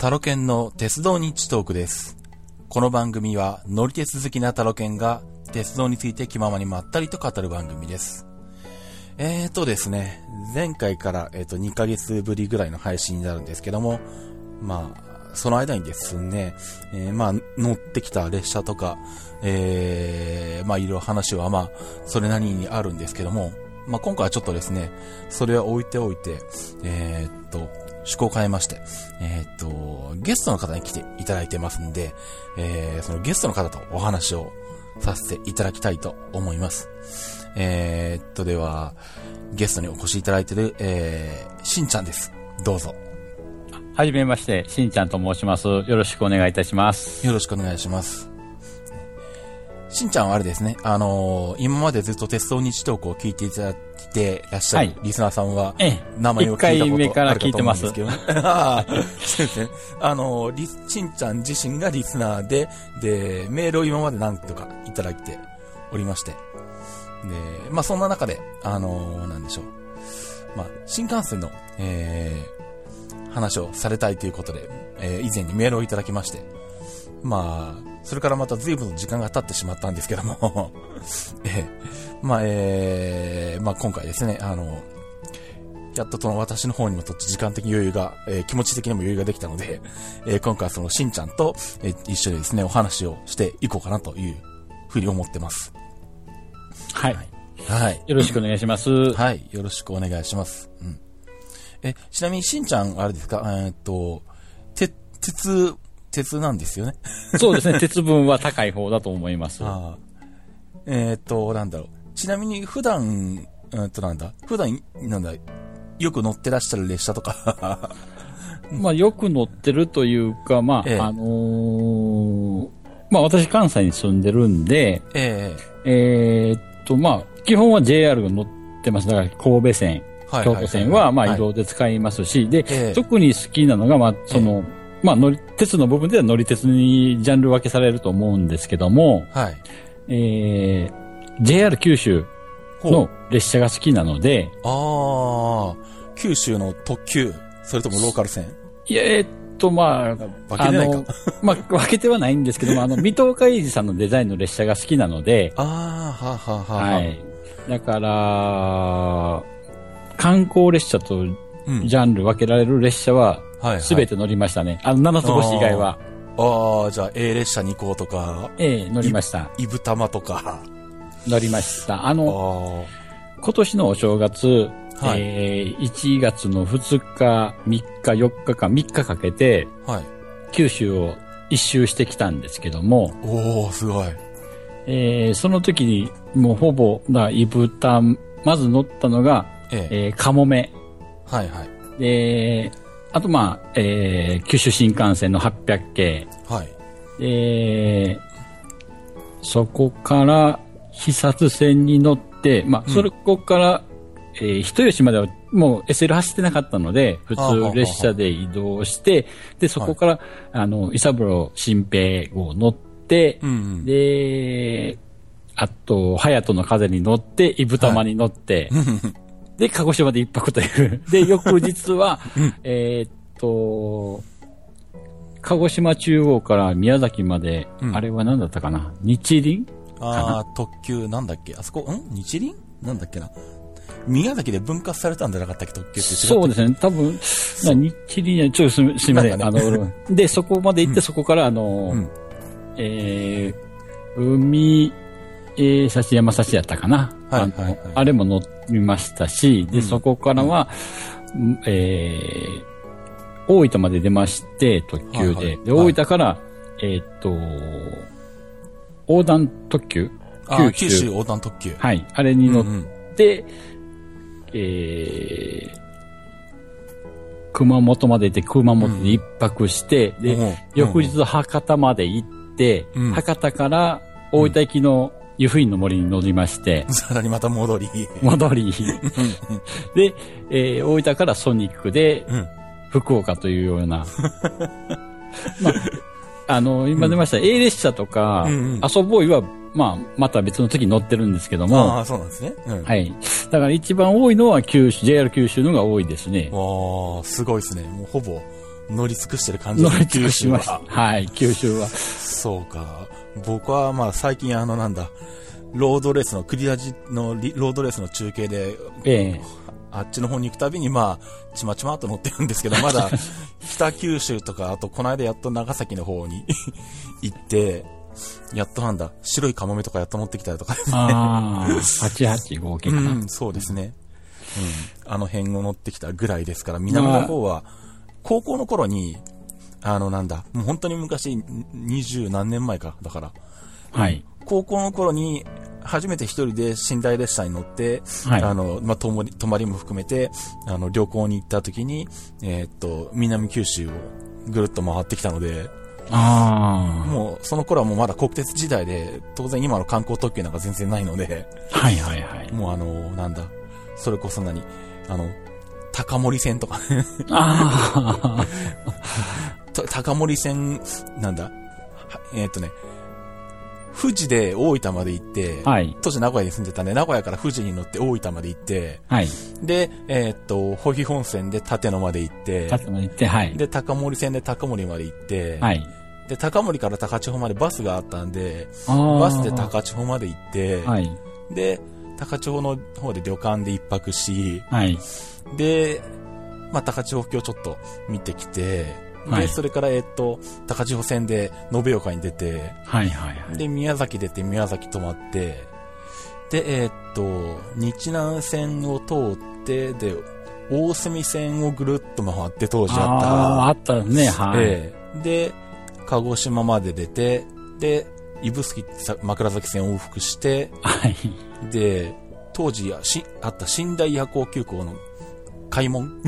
タロケンの鉄道日トークです。この番組は乗り鉄好きなタロケンが鉄道について気ままにまったりと語る番組です。えーとですね、前回から、えー、と2ヶ月ぶりぐらいの配信になるんですけども、まあ、その間にですね、えーまあ、乗ってきた列車とか、えー、まあ、いろいろ話は、まあ、それなりにあるんですけども、まあ、今回はちょっとですね、それは置いておいて、えーっと、趣向を変えまして、えーっと、ゲストの方に来ていただいてますんで、えー、そのゲストの方とお話をさせていただきたいと思います。えーっと、では、ゲストにお越しいただいている、えー、しんちゃんです。どうぞ。はじめまして、しんちゃんと申します。よろしくお願いいたします。よろしくお願いします。しんちゃんはあれですね、あのー今までずっと鉄道日トークを聞いていただいてらっしゃるはい。リスナーさんは、ええ。名前を聞いたことあるかと聞いてます思うんですけど。ね。あのーリス、しんちゃん自身がリスナーで、で、メールを今まで何とかいただいておりまして、で、まあそんな中で、あのーなんでしょう。まあ、新幹線の、えー、話をされたいということで、えー以前にメールをいただきまして、まあ、それからまた随分と時間が経ってしまったんですけども、ええまあ、ええまあ今回ですね、あの、やっとその私の方にもとって時間的余裕が、えー気持ち的にも余裕ができたので、えー今回はそのしんちゃんと、えー一緒にですね、お話をしていこうかなというふうに思ってます。はい。はい。よろしくお願いします。はい。よろしくお願いします。うん。え、ちなみにしんちゃん、あれですか、えーっと、て、鉄、鉄なんですよね。そうですね、鉄分は高い方だと思います。ああ。えーっと、なんだろう。ちなみに普段、えーっとなんだ？普段、なんだ？よく乗ってらっしゃる列車とか。まあ、よく乗ってるというか、まあ、ええあのーまあ、私関西に住んでるんで、ええーっと、まあ、基本は JR が乗ってます。だから、神戸線、えはい京都線は、まあ、い移動で使いますし、で、ええ特に好きなのが、まあ、その、まあ、乗り、鉄の部分では乗り鉄にジャンル分けされると思うんですけども、はい。えー、JR 九州の列車が好きなので、ああ、九州の特急、それともローカル線いやえーっと、まあ、分けてないかあの、まあ、分けてはないんですけども、あの、水戸岡英二さんのデザインの列車が好きなので、ああ、はあ、はあ、はあ。はい。だから、観光列車とうん。ジャンル分けられる列車は。すべて乗りましたね。あの、七つ星以外は、ああ、じゃあ A 列車2号とか、ええ乗りました。イブ玉とか。乗りました。ああの、あ。今年のお正月、はいえー、1月の2日、3日、4日間、3日かけて、はい。九州を一周してきたんですけども、おおすごい。えーその時にもうほぼ、だイブタまず乗ったのが、ええ。えーカモメ。はいはい。で、あとまあ、えー九州新幹線の800系。はい。えーそこから、視察線に乗って、まあ、それこから、えー人吉まではもう SL 走ってなかったので、普通列車で移動して、で、そこから、あの、伊三郎新平号乗って、うんうん。で、あと、隼人の風に乗って、伊布玉に乗って、で、鹿児島で一泊という。で、翌日は、えーっと、鹿児島中央から宮崎まで、うん。あれは何だったかな？日輪？ああ、特急なんだっけ？あそこ、ん？日輪？なんだっけな？宮崎で分割されたんじゃなかったっけ？特急ってそうですね。多分、な日輪や、ちょっとすみません。なんかあの、で、そこまで行って、そこから、あの、うん。えー、海、えー、刺山刺しやったかな？はいはいはい。あれも乗りましたし、で、うん。そこからは、うん。えー、大分まで出まして、特急で。はいはい。で、はい大分から、えーっと、横断特急？九州。横断特急。はい。あれに乗っうんうん。で、えー、熊本まで行って、熊本で一泊して、で、うん。翌日博多まで行って、うん。博多から大分行きの湯布院の森に乗りまして、さらにまた戻り。戻り、で、えー大分からソニックでうん。福岡というような、まあ、あの、今出ました、A 列車とか、うんうんアソボーイは、まあ、また別の時に乗ってるんですけども、ああ、そうなんですね。うん。はい。だから一番多いのは九州、JR 九州のが多いですね。わあ、すごいですね。もうほぼ、乗り尽くしてる感じ乗り尽くしましたは。。はい、九州は。そうか。僕はまあ最近あのなんだ、ロードレースの、クリアジのリロードレースの中継で、ええあっちの方に行くたびにまあ、ちまちまっと乗ってるんですけど、まだ北九州とか、あとこの間やっと長崎の方に 行って、やっとなんだ、白いカモメとかやっと乗ってきたりとかですね。ああ、885系かな。うん、そうですね。うん。あの辺を乗ってきたぐらいですから、南の方は、高校の頃に、あのなんだ、もう本当に昔、二十何年前か、だから、はい。高校の頃に、初めて一人で寝台列車に乗って、はい。あの、まあ、泊まり、泊まりも含めて、あの、旅行に行った時に、えーっと、南九州をぐるっと回ってきたので、あもう、その頃はもうまだ国鉄時代で、当然今の観光特急なんか全然ないので、あ、はいはいはい。もうあの、なんだ、それこそ何、あの、高森線とか、あた 高森線、なんだ、はえーっとね、富士で大分まで行って、あ、はい。当時名古屋に住んでたんで、名古屋から富士に乗って大分まで行って、はい。で、えーっと、保肥本線で立野まで行って、立つまで行って、はい。で、高森線で高森まで行って、はい。で、高森から高千穂までバスがあったんで、バスで高千穂まで行って、はい。で、高千穂の方で旅館で一泊し、はい。で、まあ、高千穂峡ちょっと見てきて、で、はいそれから、えーっと、高千穂線で延岡に出て、はいはいはい。で、宮崎出て宮崎泊まって、で、えーっと、日南線を通って、で、大隅線をぐるっと回って当時ああ、ああっったね、た。はい。ええで、鹿児島まで出て、で、指宿さ枕崎線を往復して、はい。で、当時やしあった寝台夜行急行の開門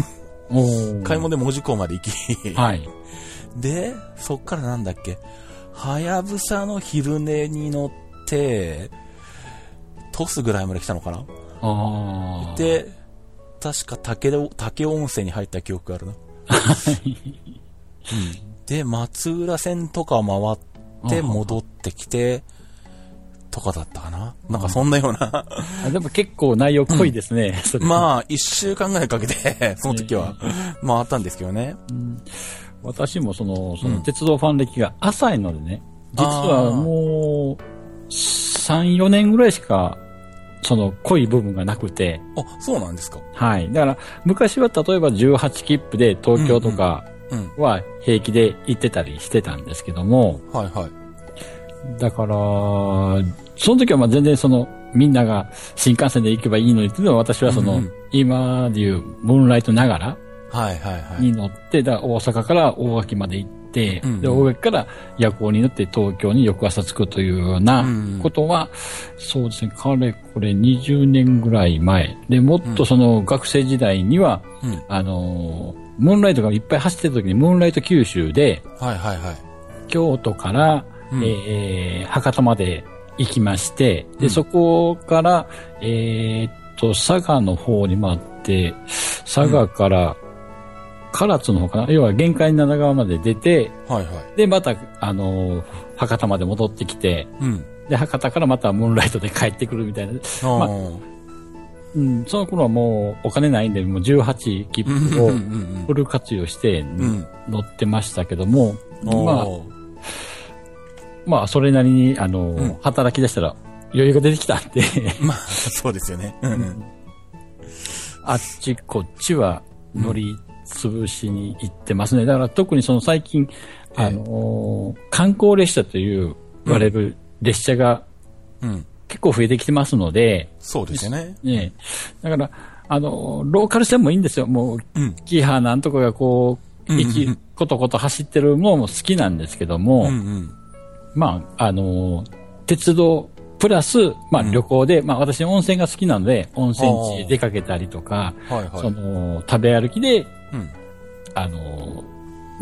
おー開門で門司港まで行き、はい。で、そっからなんだっけ、はやぶさの昼寝に乗って、トスぐらいまで来たのかな？ああ。、で、確か竹で竹温泉に入った記憶があるな。うん、で、松浦線とか回って戻ってきて、とかだったかな？なんかそんなような。あでも結構内容濃いですね。それまあ、一週間ぐらいかけて、その時は回ったんですけどね。私もその、そうのん鉄道ファン歴が浅いのでね、実はもう、3、4年ぐらいしか、その濃い部分がなくて、あ、そうなんですか。はい。だから、昔は例えば18切符で東京とかうん。は平気で行ってたりしてたんですけども、はいはい。だから、その時はまあ全然その、みんなが新幹線で行けばいいのにっていうのは私はその、うんうん今でいうムーンライトながらはいはいはい。に乗って、だ大阪から大垣まで行って、うんうんで、大垣から夜行に乗って東京に翌朝着くというようなうんうんことは、そうですね、かれこれ20年ぐらい前。で、もっとその学生時代には、うん。あのームーンライトがいっぱい走ってる時にムーンライト九州で、はいはいはい。京都から、うんえー博多まで行きまして、で、うんそこから、えーっと、佐賀の方に回って、佐賀から、唐津の方かな？要は限界七川まで出て、はいはい。で、また、あのー博多まで戻ってきて、うん。で、博多からまたムーンライトで帰ってくるみたいな。あまうん、その頃はもうお金ないんで、もう18切符をうんうんフル活用してうん。乗ってましたけども、うん。まあ、おーまあ、それなりに、あの、ん働き出したら余裕が出てきたんで、まあ、そうですよね。うんうん。あっちこっちは乗り潰しに行ってますね。だから特にその最近、ええあの、観光列車という言われる列車がうん。結構増えてきてますので、そうですよね。ね、だから、あの、ローカル線もいいんですよ。もう、うん。キハなんとかがこう、うんうんうん駅、ことこと走ってるのも好きなんですけども、うんうん。まあ、あの、鉄道、プラス、まあうん旅行で、まあ私温泉が好きなので、温泉地へ出かけたりとか、はいはい。その、食べ歩きで、うん。あの、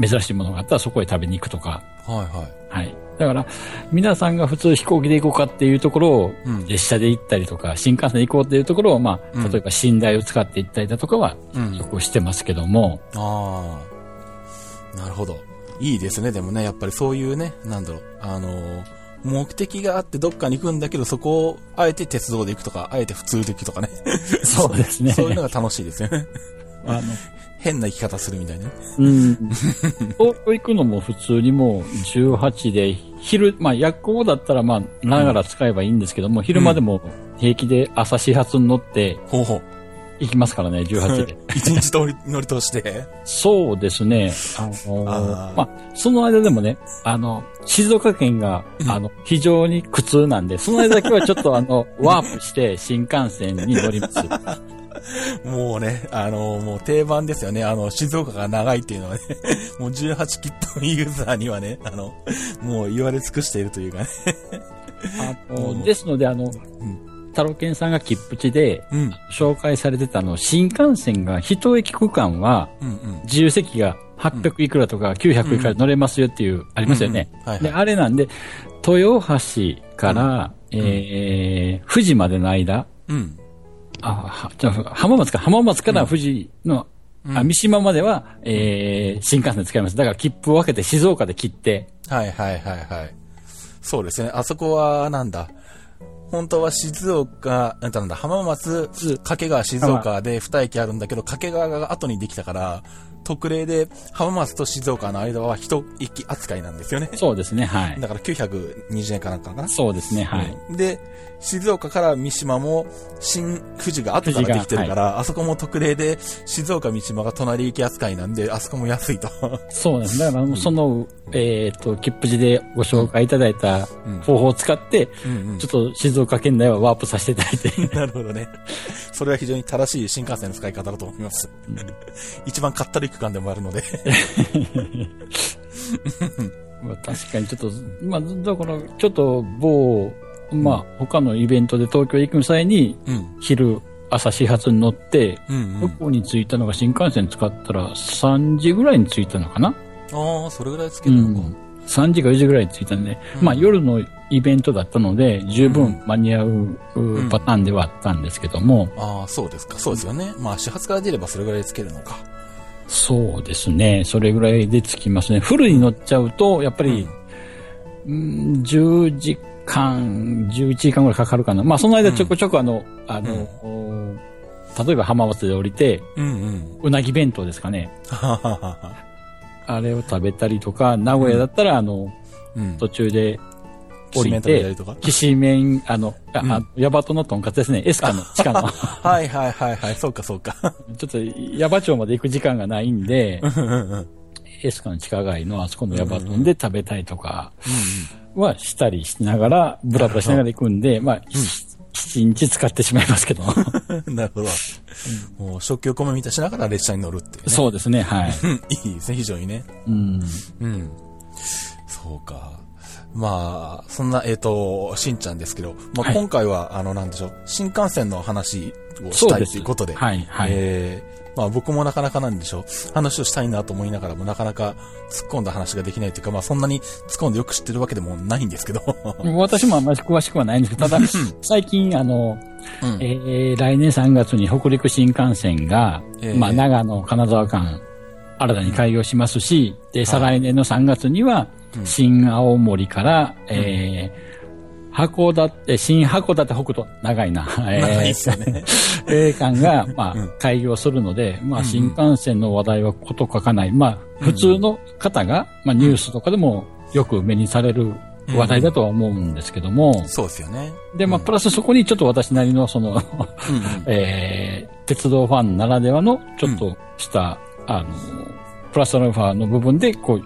珍しいものがあったらそこへ食べに行くとか、はいはい。はい。だから、皆さんが普通飛行機で行こうかっていうところを、うん列車で行ったりとか、新幹線で行こうっていうところを、まあ、うん例えば寝台を使って行ったりだとかは、うんよくしてますけども、ああ。なるほど。いいですね。でもね、やっぱりそういうね、なんだろう、あのー目的があってどっかに行くんだけど、そこをあえて鉄道で行くとか、あえて普通で行くとかね。そうですね。そういうのが楽しいですよね。あの、変な生き方するみたいなね。うん。東京行くのも普通にもう18で、昼、まあ夜行だったらまあ、ながら使えばいいんですけども、昼間でも平気で朝始発に乗ってほうほう。行きますからね、18で。一日通り乗り通して。そうですね。あのーまあ、その間でもね、あの、静岡県が、あの、非常に苦痛なんで、その間だけはちょっとあの、ワープして新幹線に乗ります。もうね、あの、もう定番ですよね。あの、静岡が長いっていうのはね、もう18切符ユーザーにはね、あの、もう言われ尽くしているというかね。あのですので、あの、太郎健さんが切符地でうん。紹介されてたの、新幹線が一駅区間はうんうん。自由席が800いくらとか900いくらで乗れますよっていう、ありますよね。で、あれなんで、豊橋から、えー、富士までの間、うん。あ、はじゃあ浜松か、浜松から富士の、あ、三島までは、えー、新幹線使います。だから切符を分けて静岡で切って、はいはいはいはい。そうですね。あそこは、なんだ？本当は静岡、なんだ、浜松、掛川、静岡で2駅あるんだけど、掛川が後にできたから、特例で浜松と静岡の間は1駅扱いなんですよね。そうですね、はい。だから920円かなんかかな。そうですね、はい。うんで、静岡から三島も、新富士が後からできてるから、あそこも特例で、静岡三島が隣駅扱いなんで、あそこも安いと。そうなんです。だから、その、えっ、と、切符地でご紹介いただいた方法を使って、うんうんちょっと静岡県内はワープさせていただいて、なるほどね。それは非常に正しい新幹線の使い方だと思います。一番かったるい区間でもあるので。まあ確かにちょっと、まあ、だから、ちょっと某、まあ、他のイベントで東京行く際に、うん。昼、朝始発に乗って、うん、どこに着いたのが新幹線使ったら3時ぐらいに着いたのかな？ああ、それぐらいつけるのか。3時か4時ぐらいに着いたんで、まあ夜のイベントだったので、十分間に合ううパターンではあったんですけども、ああ、そうですか。そうですよね。まあ、始発から出ればそれぐらいつけるのか。そうですね、それぐらいで着きますね。フルに乗っちゃうと、やっぱり、うん、10時間、11時間ぐらいかかるかな。まあその間ちょこちょこあの、あの、お例えば浜松で降りて、うんうん。うなぎ弁当ですかね。あれを食べたりとか、名古屋だったら、あの、うん。途中で降りてりとか、きしめん、あの、あ、あヤバトのとんかつですね。エスカの、地下の。はいはいはいはい。そうかそうか。ちょっと、ヤバ町まで行く時間がないんで、うんうんうん。エスカの地下街のあそこのヤバトンで食べたりとかはしたりしながら、ブラブラしながら行くんで、まあ、一日使ってしまいますけど。なるほど。もう食器を込めみたしながら列車に乗るっていうね。そうですね、はい。うん、いいですね、非常にね。うん。うん。そうか。まあ、そんな、えっ、と、しんちゃんですけど、まあ、はい今回は、あの、なんでしょう、新幹線の話をしたいということで、はいはいえーまあ僕もなかなかなんでしょう、話をしたいなと思いながらもなかなか突っ込んだ話ができないというか、まあそんなに突っ込んでよく知ってるわけでもないんですけど、私もあんまり詳しくはないんですけど、ただ、最近、あの、うん。えー来年3月に北陸新幹線が、ええまあ、長野、金沢間、新たに開業しますし、で、再来年の3月には、新青森から、えー函館、新函館北斗、長いな。え 長いですよね。えー間が、まあ、開業するので、まあ、新幹線の話題はこと書かない。まあ、普通の方が、まあ、ニュースとかでもよく目にされる話題だとは思うんですけども、そうですよね。で、まあ、プラスそこにちょっと私なりの、その、えー、鉄道ファンならではの、ちょっとした、あの、プラスアルファの部分で、こう、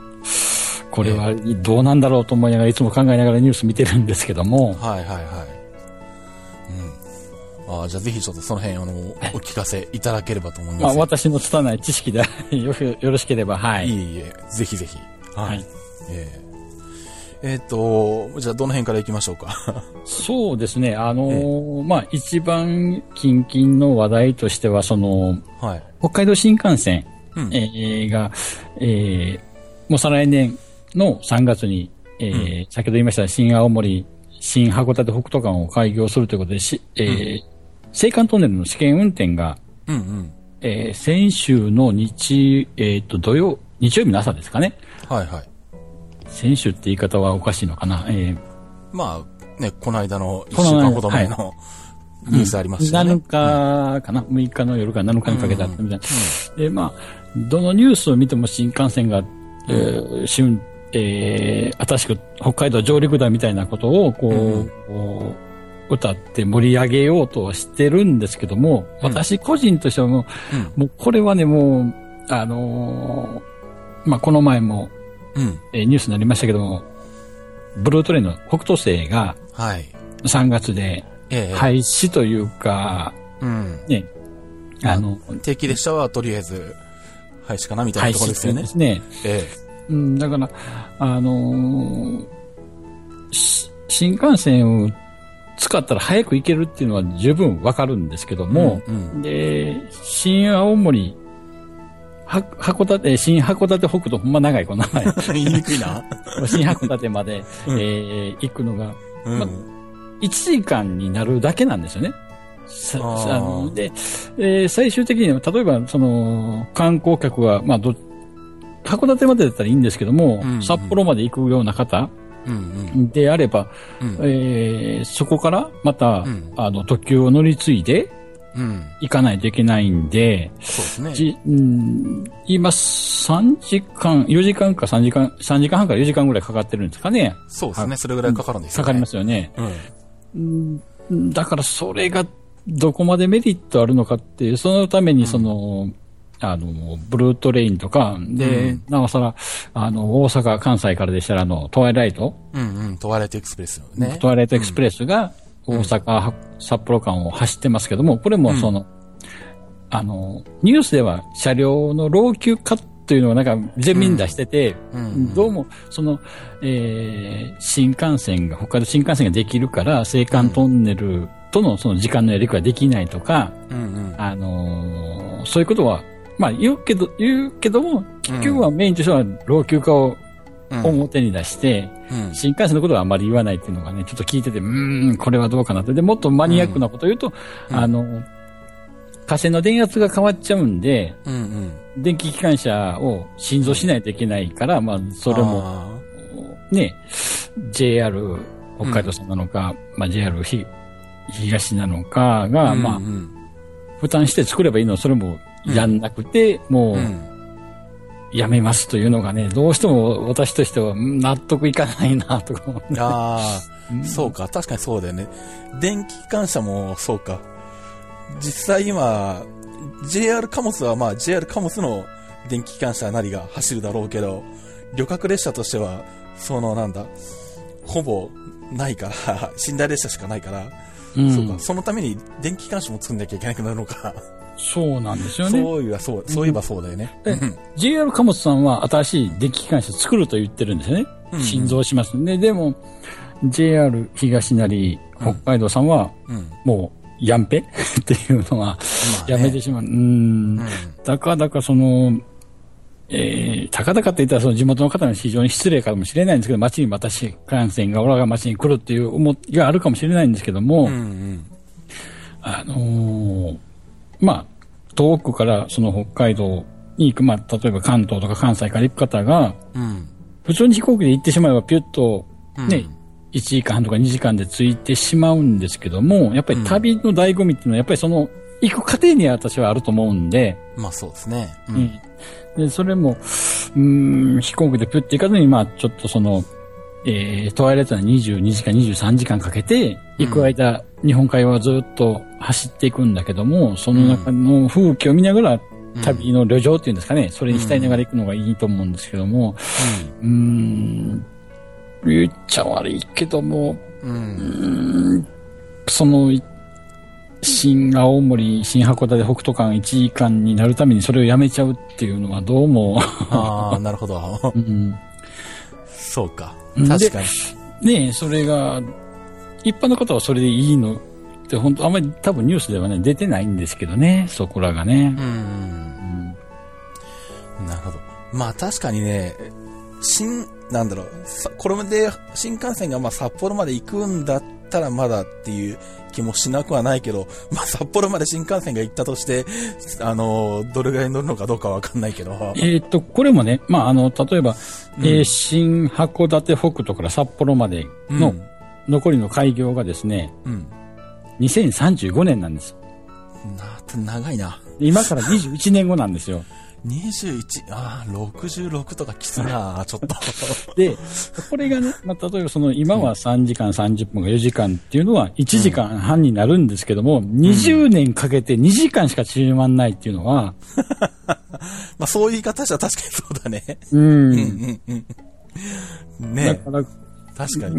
これはどうなんだろうと思いながら、いつも考えながらニュース見てるんですけども、はいはいはい。うん。ああ、じゃあぜひちょっとその辺、あの、お聞かせいただければと思いまあ、ます。私の拙い知識でよよろしければ、はいい。えいえ、ぜひぜひ。はい。はいえええーっと、じゃあどの辺から行きましょうか？そうですね、あのーまあ、一番近々の話題としては、その、はい。北海道新幹線、うんえーが、えーもう再来年の3月に、えー先ほど言いました新青森、新函館北斗間を開業するということで、しえー青函トンネルの試験運転が、うんうん。えー先週の日、えっ、と、土曜、日曜日の朝ですかね。はいはい。先週って言い方はおかしいのかな。えーまあ、ね、この間の一この間週間ほど前の、ニュースありましたよね。7日かな、6日の夜から7日にかけてあったみたいな。で、まあ、どのニュースを見ても新幹線が、えー新えー新しく北海道上陸だみたいなことを、こう、うん歌って盛り上げようとはしてるんですけども、うん私個人としてはもう、うんもうこれはね、もう、あのーまあ、この前も、うん。えーニュースになりましたけども、ブルートレインの北斗星がはい。3月でええ。廃止というか、うん。ね、あの、定期列車はとりあえず、廃止かなみたい廃なところですよね止で。すね。えうん、だから、あのーし新幹線を使ったら早く行けるっていうのは十分わかるんですけどえ。も、うん。で、新青森、は函館、え新函館北斗、ほんま長いこの。言いにくいな。新函館まで、うんえー行くのが、うん。ま1時間になるだけなんですよね。さあので、えー最終的には、例えば、その、観光客が、まあ、ど、函館までだったらいいんですけども、うんうん札幌まで行くような方うんであれば、うん。うん。えーそこからまた、うんあの、特急を乗り継いでうん。行かないといけないんで、そうですね。じうん、今3時間、4時間か3時間、3時間半から4時間ぐらいかかってるんですかね。そうですね。それぐらいかかるんですよね。かかりますよね。うん。うんだからそれがどこまでメリットあるのかっていう、そのためにその、あの、ブルートレインとか、で、うん。なおさら、あの、大阪、関西からでしたら、あの、トワイライト、うんうん。トワイライトエクスプレスね。トワイライトエクスプレスが、大阪、札幌間を走ってますけども、これもその、あの、ニュースでは車両の老朽化というのをなんか全面に出してて、うん。どうも、その、えー新幹線が、北海道新幹線ができるから、青函トンネルとのその時間のやりくりができないとか、うんうん。あのーそういうことは、まあ言うけど、言うけども、結局はメインとしては老朽化をうん。表に出して、うん。新幹線のことはあまり言わないっていうのがね、ちょっと聞いてて、うーん、これはどうかなって。で、もっとマニアックなことを言うと、うん。あの、火星の電圧が変わっちゃうんで、うんうん。電気機関車を新造しないといけないから、まあ、それも、あね、JR 北海道さんなのか、まあ JR ひ東なのかー、が、うんまあう、ん負担して作ればいいの、それもやんなくて、もう、うん。やめますというのがね、どうしても私としてはうん納得いかないな、とか思って。ああ、そうか。確かにそうだよね。電気機関車もそうか。実際今、JR 貨物はまあ JR 貨物の電気機関車なりが走るだろうけど、旅客列車としては、そのなんだ、ほぼないから、寝台列車しかないから、うんそうか。そのために電気機関車も作んなきゃいけなくなるのか。そうなんですよね。そういえばそう、そういえばそうだよね。えうん JR 貨物さんは新しい電気機関車作ると言ってるんですよね。うん新造します。で、でも、JR 東成北海道さんは、うん。もう、やんぺ？っていうのは、やめてしまう。うーん。うんだかだかその、えー、たかだかって言ったらその地元の方に非常に失礼かもしれないんですけど、町にまた新幹線が、俺が町に来るっていう思いがあるかもしれないんですけども、うんうん。あのーまあ、遠くからその北海道に行く、まあ、例えば関東とか関西から行く方が、うん。普通に飛行機で行ってしまえばピュッと、うんね、1時間半とか2時間で着いてしまうんですけども、やっぱり旅の醍醐味っていうのは、やっぱりその、行く過程に私はあると思うんで、まあそうですね。ううんで、それも、うーん、飛行機でピュッて行かずに、まあ、ちょっとその、えー、トワイライトは22時間、23時間かけて、行く間、日本海はずっと走っていくんだけども、その中の風景を見ながら、旅の旅情っていうんですかね、それに浸りながら行くのがいいと思うんですけども、うーん、言っちゃ悪いけども、うん。その、い新青森、新函館、北斗間1時間になるためにそれをやめちゃうっていうのはどうも、ああ、なるほど。うん、そうか。で確かに。ねえ、それが、一般の方はそれでいいのって、本当あんまり多分ニュースではね、出てないんですけどね、そこらがねう。ん。うんなるほど。まあ確かにね、新、なんだろう、さこれで新幹線がまあ札幌まで行くんだったらまだっていう気もしなくはないけど、まあ札幌まで新幹線が行ったとして、あの、どれぐらい乗るのかどうかわかんないけど。えっ、と、これもね、まあ、あの、例えば、うんえー新函館北斗から札幌までのうん残りの開業がですね、うん。2035年なんです。な、長いな。今から21年後なんですよ。21、ああ、66とかきついな、ちょっと。で、これがね、まあ、例えばその今は3時間30分が4時間っていうのは1時間半になるんですけども、20年かけて2時間しか縮まんないっていうのは、まあそういう言い方したら確かにそうだね。うん。うんうん。だねから、う確かに。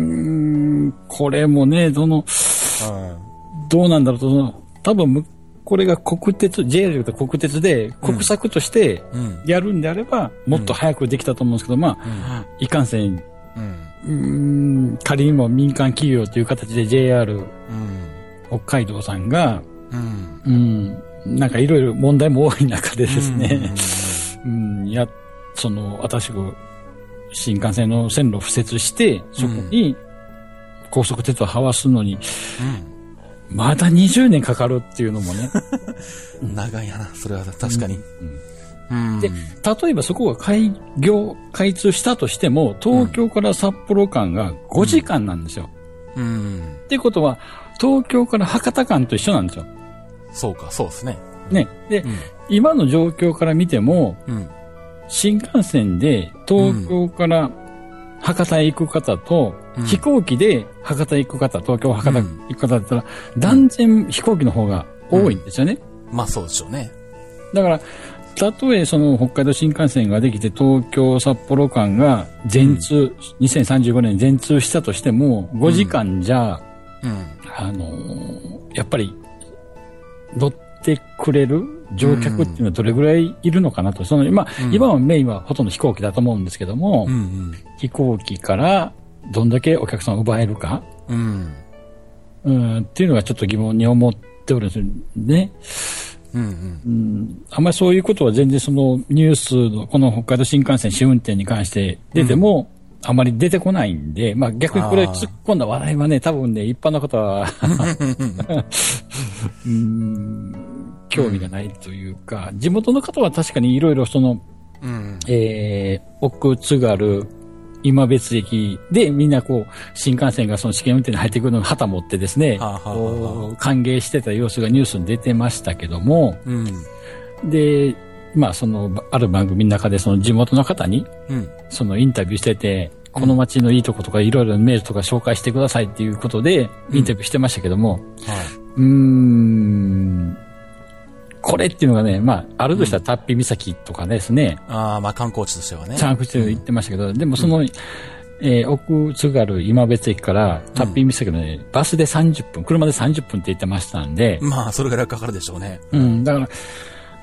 ん、これもね、どの、うん。どうなんだろうと、その多分む、これが国鉄、JR と国鉄で国策としてうん。やるんであれば、もっと早くできたと思うんですけど、まあ、いかんせん、うん。仮にも民間企業という形で JR うん。北海道さんが、うん。うん、なんかいろいろ問題も多い中でですね、うん、や、その、私が新幹線の線路を敷設して、そこに高速鉄道をはすのに、まだ20年かかるっていうのもね。うん。長いやな、それは確かに。うん。で、例えばそこが開業、開通したとしても、東京から札幌間が5時間なんですよ。うん。っていうことは、東京から博多間と一緒なんですよ。そうか、そうですね。ね。で、うん。今の状況から見ても、うん。新幹線で東京から博多へ行く方と、うん飛行機で博多へ行く方、東京博多うん行く方だったら、断然飛行機の方が多いんですよね。まあそうでしょうね。だから、たとえその北海道新幹線ができて東京札幌間が全通、2035年に全通したとしても、5時間じゃ、うん。あのーやっぱり乗ってくれる乗客っていうのはどれぐらいいるのかなと。その今、うん今はメインはほとんど飛行機だと思うんですけども、うん。飛行機からどんだけお客さんを奪えるか、うん。うん、っていうのがちょっと疑問に思っておるんですよね。うん。うん。うん、あんまりそういうことは全然そのニュースのこの北海道新幹線試運転に関して出ても、あまり出てこないんで、まあ逆にこれ突っ込んだ話題はね、多分ね、一般の方は、うん、興味がないというか、地元の方は確かにいろいろその、うん。えー、奥津軽、今別駅でみんなこう、新幹線がその試験運転に入ってくるのを旗持ってですね、はあはあ歓迎してた様子がニュースに出てましたけども、うん。で、まあその、ある番組の中でその地元の方に、うん。そのインタビューしてて、この街のいいとことかいろいろメールとか紹介してくださいっていうことで、インタビューしてましたけども、はうーん、これっていうのがね、まあ、あるとしたらタッピ岬とかですね、い。ああ、まあ観光地としてはね。チャンクチュ言ってましたけど、でもその、えー奥津軽今別駅からタッピー岬のね、バスで30分、車で30分って言ってましたんで、まあ、それぐらいかかるでしょうね。うん、だから、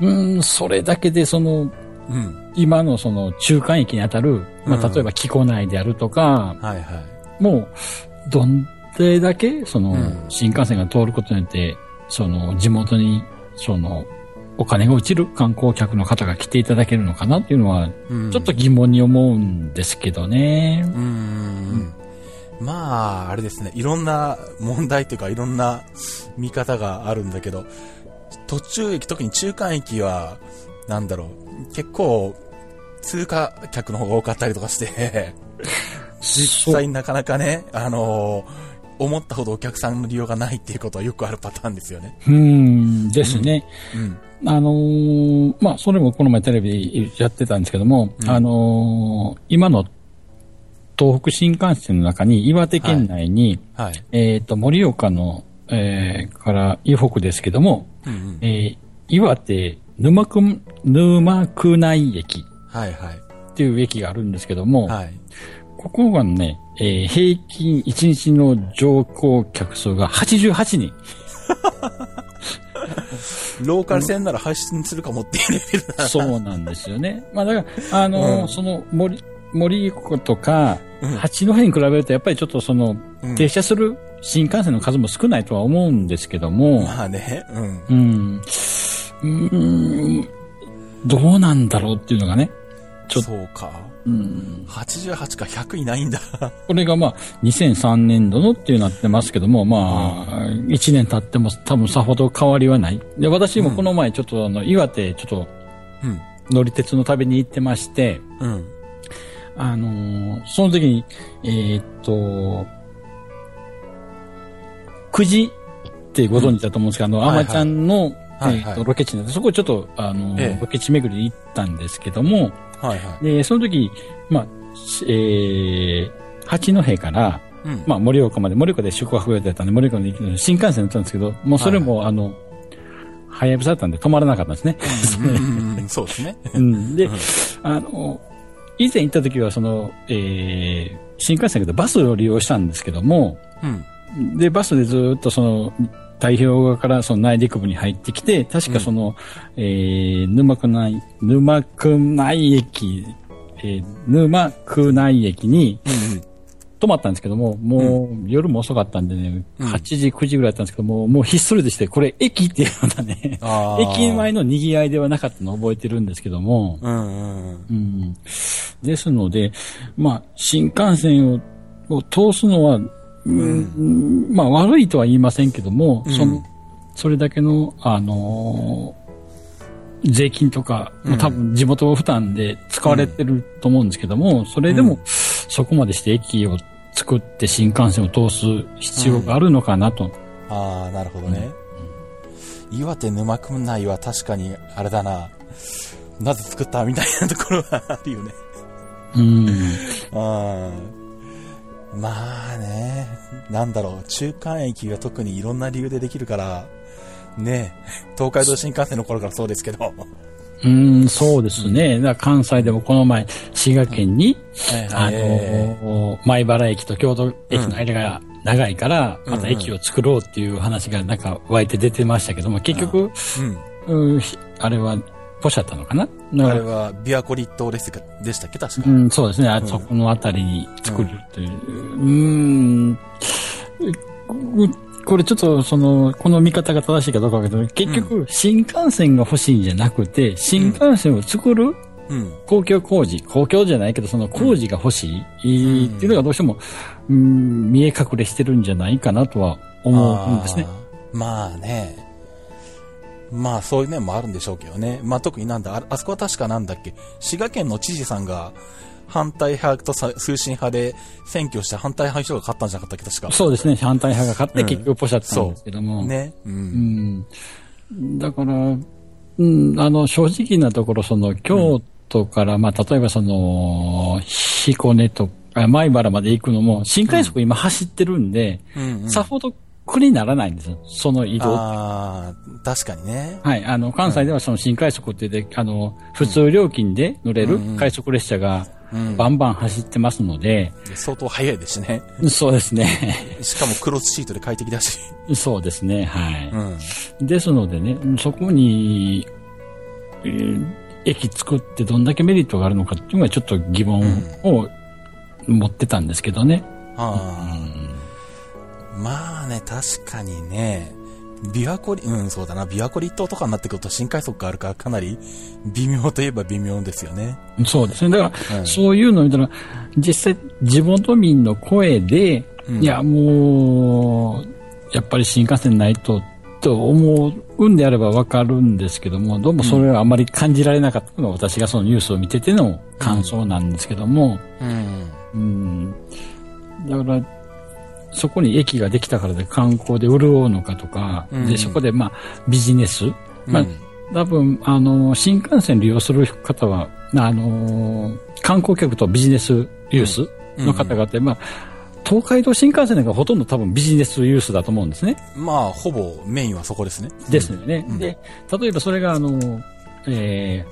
うん、それだけでその、うん。今のその中間駅にあたる、まうんあ、例えば木古内であるとか、はいはい。もう、どんでだけ、そのうん、新幹線が通ることによって、その、地元に、その、お金が落ちる観光客の方が来ていただけるのかなっていうのは、うんちょっと疑問に思うんですけどね。うーん。まあ、あれですね。いろんな問題というか、いろんな見方があるんだけど、途中駅、特に中間駅は、なんだろう、結構、通過客の方が多かったりとかして、実際なかなかね、あのー思ったほどお客さんの利用がないっていうことはよくあるパターンですよね。うーん、ですね。うん。あのーまあ、それもこの前テレビでやってたんですけども、うんあのー今の東北新幹線の中に岩手県内に、はい。えっ、と、盛岡の、えーから以北ですけども、うんうん。えー岩手沼区、沼区内駅はいはい。っていう駅があるんですけども、はい。ここがね、えー平均1日の乗降客数が88人。ローカル線なら配信するかもっていうレベルだ。そうなんですよね。まあだから、あのーうんその森、森子とか、うん八戸に比べるとやっぱりちょっとその、うん停車する新幹線の数も少ないとは思うんですけども、まあね、うん。うん、うーん、どうなんだろうっていうのがね、ちょっとそうか。うん、88か100いないんだ。これがまあ、2003年度のっていうなってますけども、まあ、1年経っても多分さほど変わりはない。で、私もこの前ちょっとあの、岩手ちょっとうん。乗り鉄の旅に行ってまして、うん。あのーその時に、えーっと、9時ってご存知だと思うんですけど、あの、はいはいアマちゃんの、はいはいえーとロケ地なんで、そこちょっと、あの、ええロケ地巡りで行ったんですけども、はいはい。で、その時、まあ、しえー、八戸から、うん。まあ、盛岡まで、盛岡で宿泊予定だったんで、盛岡まで行くのに新幹線だったんですけど、もうそれも、あの、はやぶさだったんで止まらなかったんですね。そうですね。うん、でうん、あの、以前行った時は、その、えー、新幹線だけどバスを利用したんですけども、うん。で、バスでずっとその、太平洋側からその内陸部に入ってきて、確かその、えー、沼区内、沼区内駅、えー、沼区内駅にうん泊まったんですけども、もう夜も遅かったんでね、うん。8時、9時ぐらいだったんですけども、もうひっそりでして、これ駅っていうようなね、駅前の賑わいではなかったのを覚えてるんですけども、うんうんうん。うん。ですので、まあ、新幹線をを通すのは、うんまあ、悪いとは言いませんけども、うんその、それだけの、あのー税金とか、うん多分地元負担で使われてると思うんですけども、それでも、うんそこまでして駅を作って新幹線を通す必要があるのかなと。ああ、なるほどね。岩手沼区内は確かに、あれだな。なぜ作ったみたいなところはあるよね。うん。うん。まあね、なんだろう、中間駅が特にいろんな理由でできるから、ね、東海道新幹線の頃からそうですけど、うん、そうですね。だ関西でもこの前、滋賀県に、あえの、米原駅と京都駅の間が長いから、うんまた駅を作ろうっていう話がなんか湧いて出てましたけども、結局、うん。うんひあれは、ポシャったのかな？あれは、琵琶湖立島ですかでしたっけ？確か。うん、そうですね。あんそこのあたりに作るという。うーん。これちょっと、その、この見方が正しいかどうかけど、結局、新幹線が欲しいんじゃなくて、新幹線を作るうん。公共工事、公共じゃないけど、その工事が欲しい、っていうのがどうしても、うん、見え隠れしてるんじゃないかなとは思うんですね。まあね。まあそういう面もあるんでしょうけどね。まあ特になんだ、ああそこは確かなんだっけ、滋賀県の知事さんが反対派とさ推進派で選挙して反対派の人が勝ったんじゃなかったっけ、確か。そうですね。反対派が勝ってうん結局ポシャったんですけども。ね。う。うんん。だから、うん、あの、正直なところ、その、京都から、まあ、例えばその、彦根とか、米原まで行くのも、新快速今走ってるんで、うん、うん。さほど苦にならないんですよ。その移動。ああ、確かにね。はい。あの、関西ではその新快速って言って、あの、普通料金で乗れるうんうん快速列車がうん。バンバン走ってますので、相当早いですしね。そうですね。しかもクロスシートで快適だし。そうですね。はい。うん。ですのでね、そこに、えー駅作ってどんだけメリットがあるのかっていうのはちょっと疑問を持ってたんですけどね。ああ。まあね、確かにね、琵琶湖り、うん、そうだな、琵琶湖立島とかになってくると新快速があるからかなり微妙といえば微妙ですよね。そうですね。だから、うんそういうのを見たら、実際地元民の声で、うんいや、もう、やっぱり新幹線ないと、と思うんであればわかるんですけども、どうもそれはあまり感じられなかったのが私がそのニュースを見てての感想なんですけども、うん。うん。だから、そこに駅ができたからで観光で潤うのかとか、うんで、そこでまあビジネス、まあうん多分、あの、新幹線利用する方は、あの、観光客とビジネスユースの方々って、まあ、東海道新幹線なんかほとんど多分ビジネスユースだと思うんですね。まあ、ほぼメインはそこですね。ですよね。うんで、例えばそれがあの、え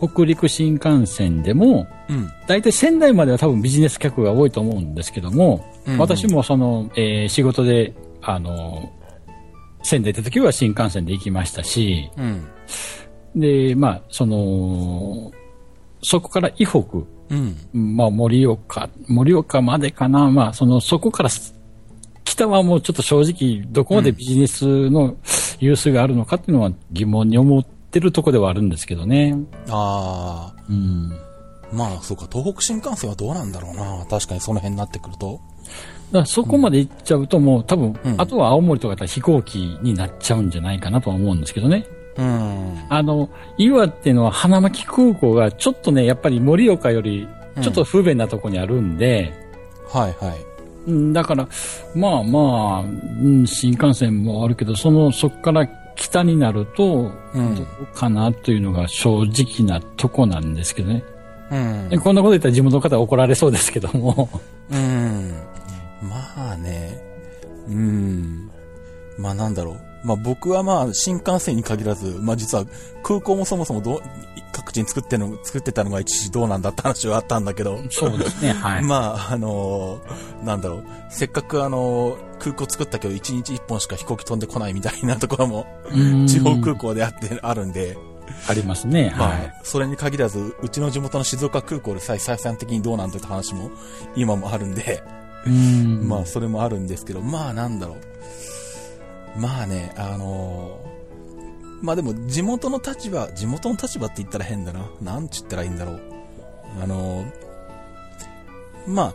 ー、北陸新幹線でも、うん。大体仙台までは多分ビジネス客が多いと思うんですけども、うん私もその、えー仕事で、あの、仙台行った時は新幹線で行きましたし、うん。で、まあ、その、そこから以北、うん。まあ、盛岡、盛岡までかな、まあ、その、そこからす北はもうちょっと正直、どこまでビジネスのユースがあるのかっていうのは疑問に思ってるとこではあるんですけどね。ああ、うん。まあ、そうか、東北新幹線はどうなんだろうな。確かにその辺になってくると。だそこまで行っちゃうともう多分、うんあとは青森とかだったら飛行機になっちゃうんじゃないかなとは思うんですけどね。うん。あの、岩手の花巻空港がちょっとね、やっぱり盛岡よりちょっと不便なとこにあるんで、はいはい。うんだから、まあまあ、うん新幹線もあるけど、その、そこから北になると、うんどこかなというのが正直なとこなんですけどね。うんでこんなこと言ったら地元の方は怒られそうですけども。うん。まあね。うん。まあなんだろう。まあ僕はまあ新幹線に限らず、まあ実は空港もそもそもどう各地に作っての作ってたのが一時どうなんだって話はあったんだけど。そうですね、はい。まあ、あのーなんだろう。せっかくあのー空港作ったけど一日一本しか飛行機飛んでこないみたいなところもうん地方空港であって、あるんで、ありますね、まあ、はい。それに限らず、うちの地元の静岡空港でさえ採算的にどうなんといった話も今もあるんで、うんまあ、それもあるんですけど、まあ、なんだろう。まあね、あのーまあでも、地元の立場、地元の立場って言ったら変だな。なんちったらいいんだろう。あのーまあ、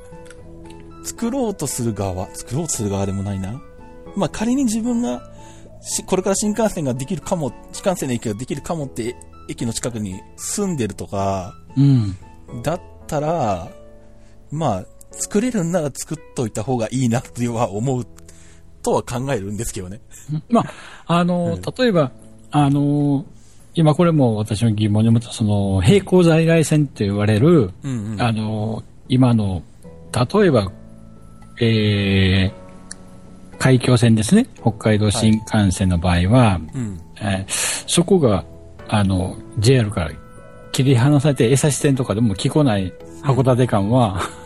作ろうとする側、作ろうとする側でもないな。まあ仮に自分が、しこれから新幹線ができるかも、新幹線の駅ができるかもって、駅の近くに住んでるとか、うん。だったら、まあ、作れるんなら作っといた方がいいなとは思う、とは考えるんですけどね。まあ、あの、例えば、あの、今これも私の疑問に思った、その、並行在来線って言われる、うんうん。あの、今の、例えば、えー、海峡線ですね。北海道新幹線の場合は、うん。えーそこが、あの、JR から切り離されて、江差線とかでも来こない函館間は、うん。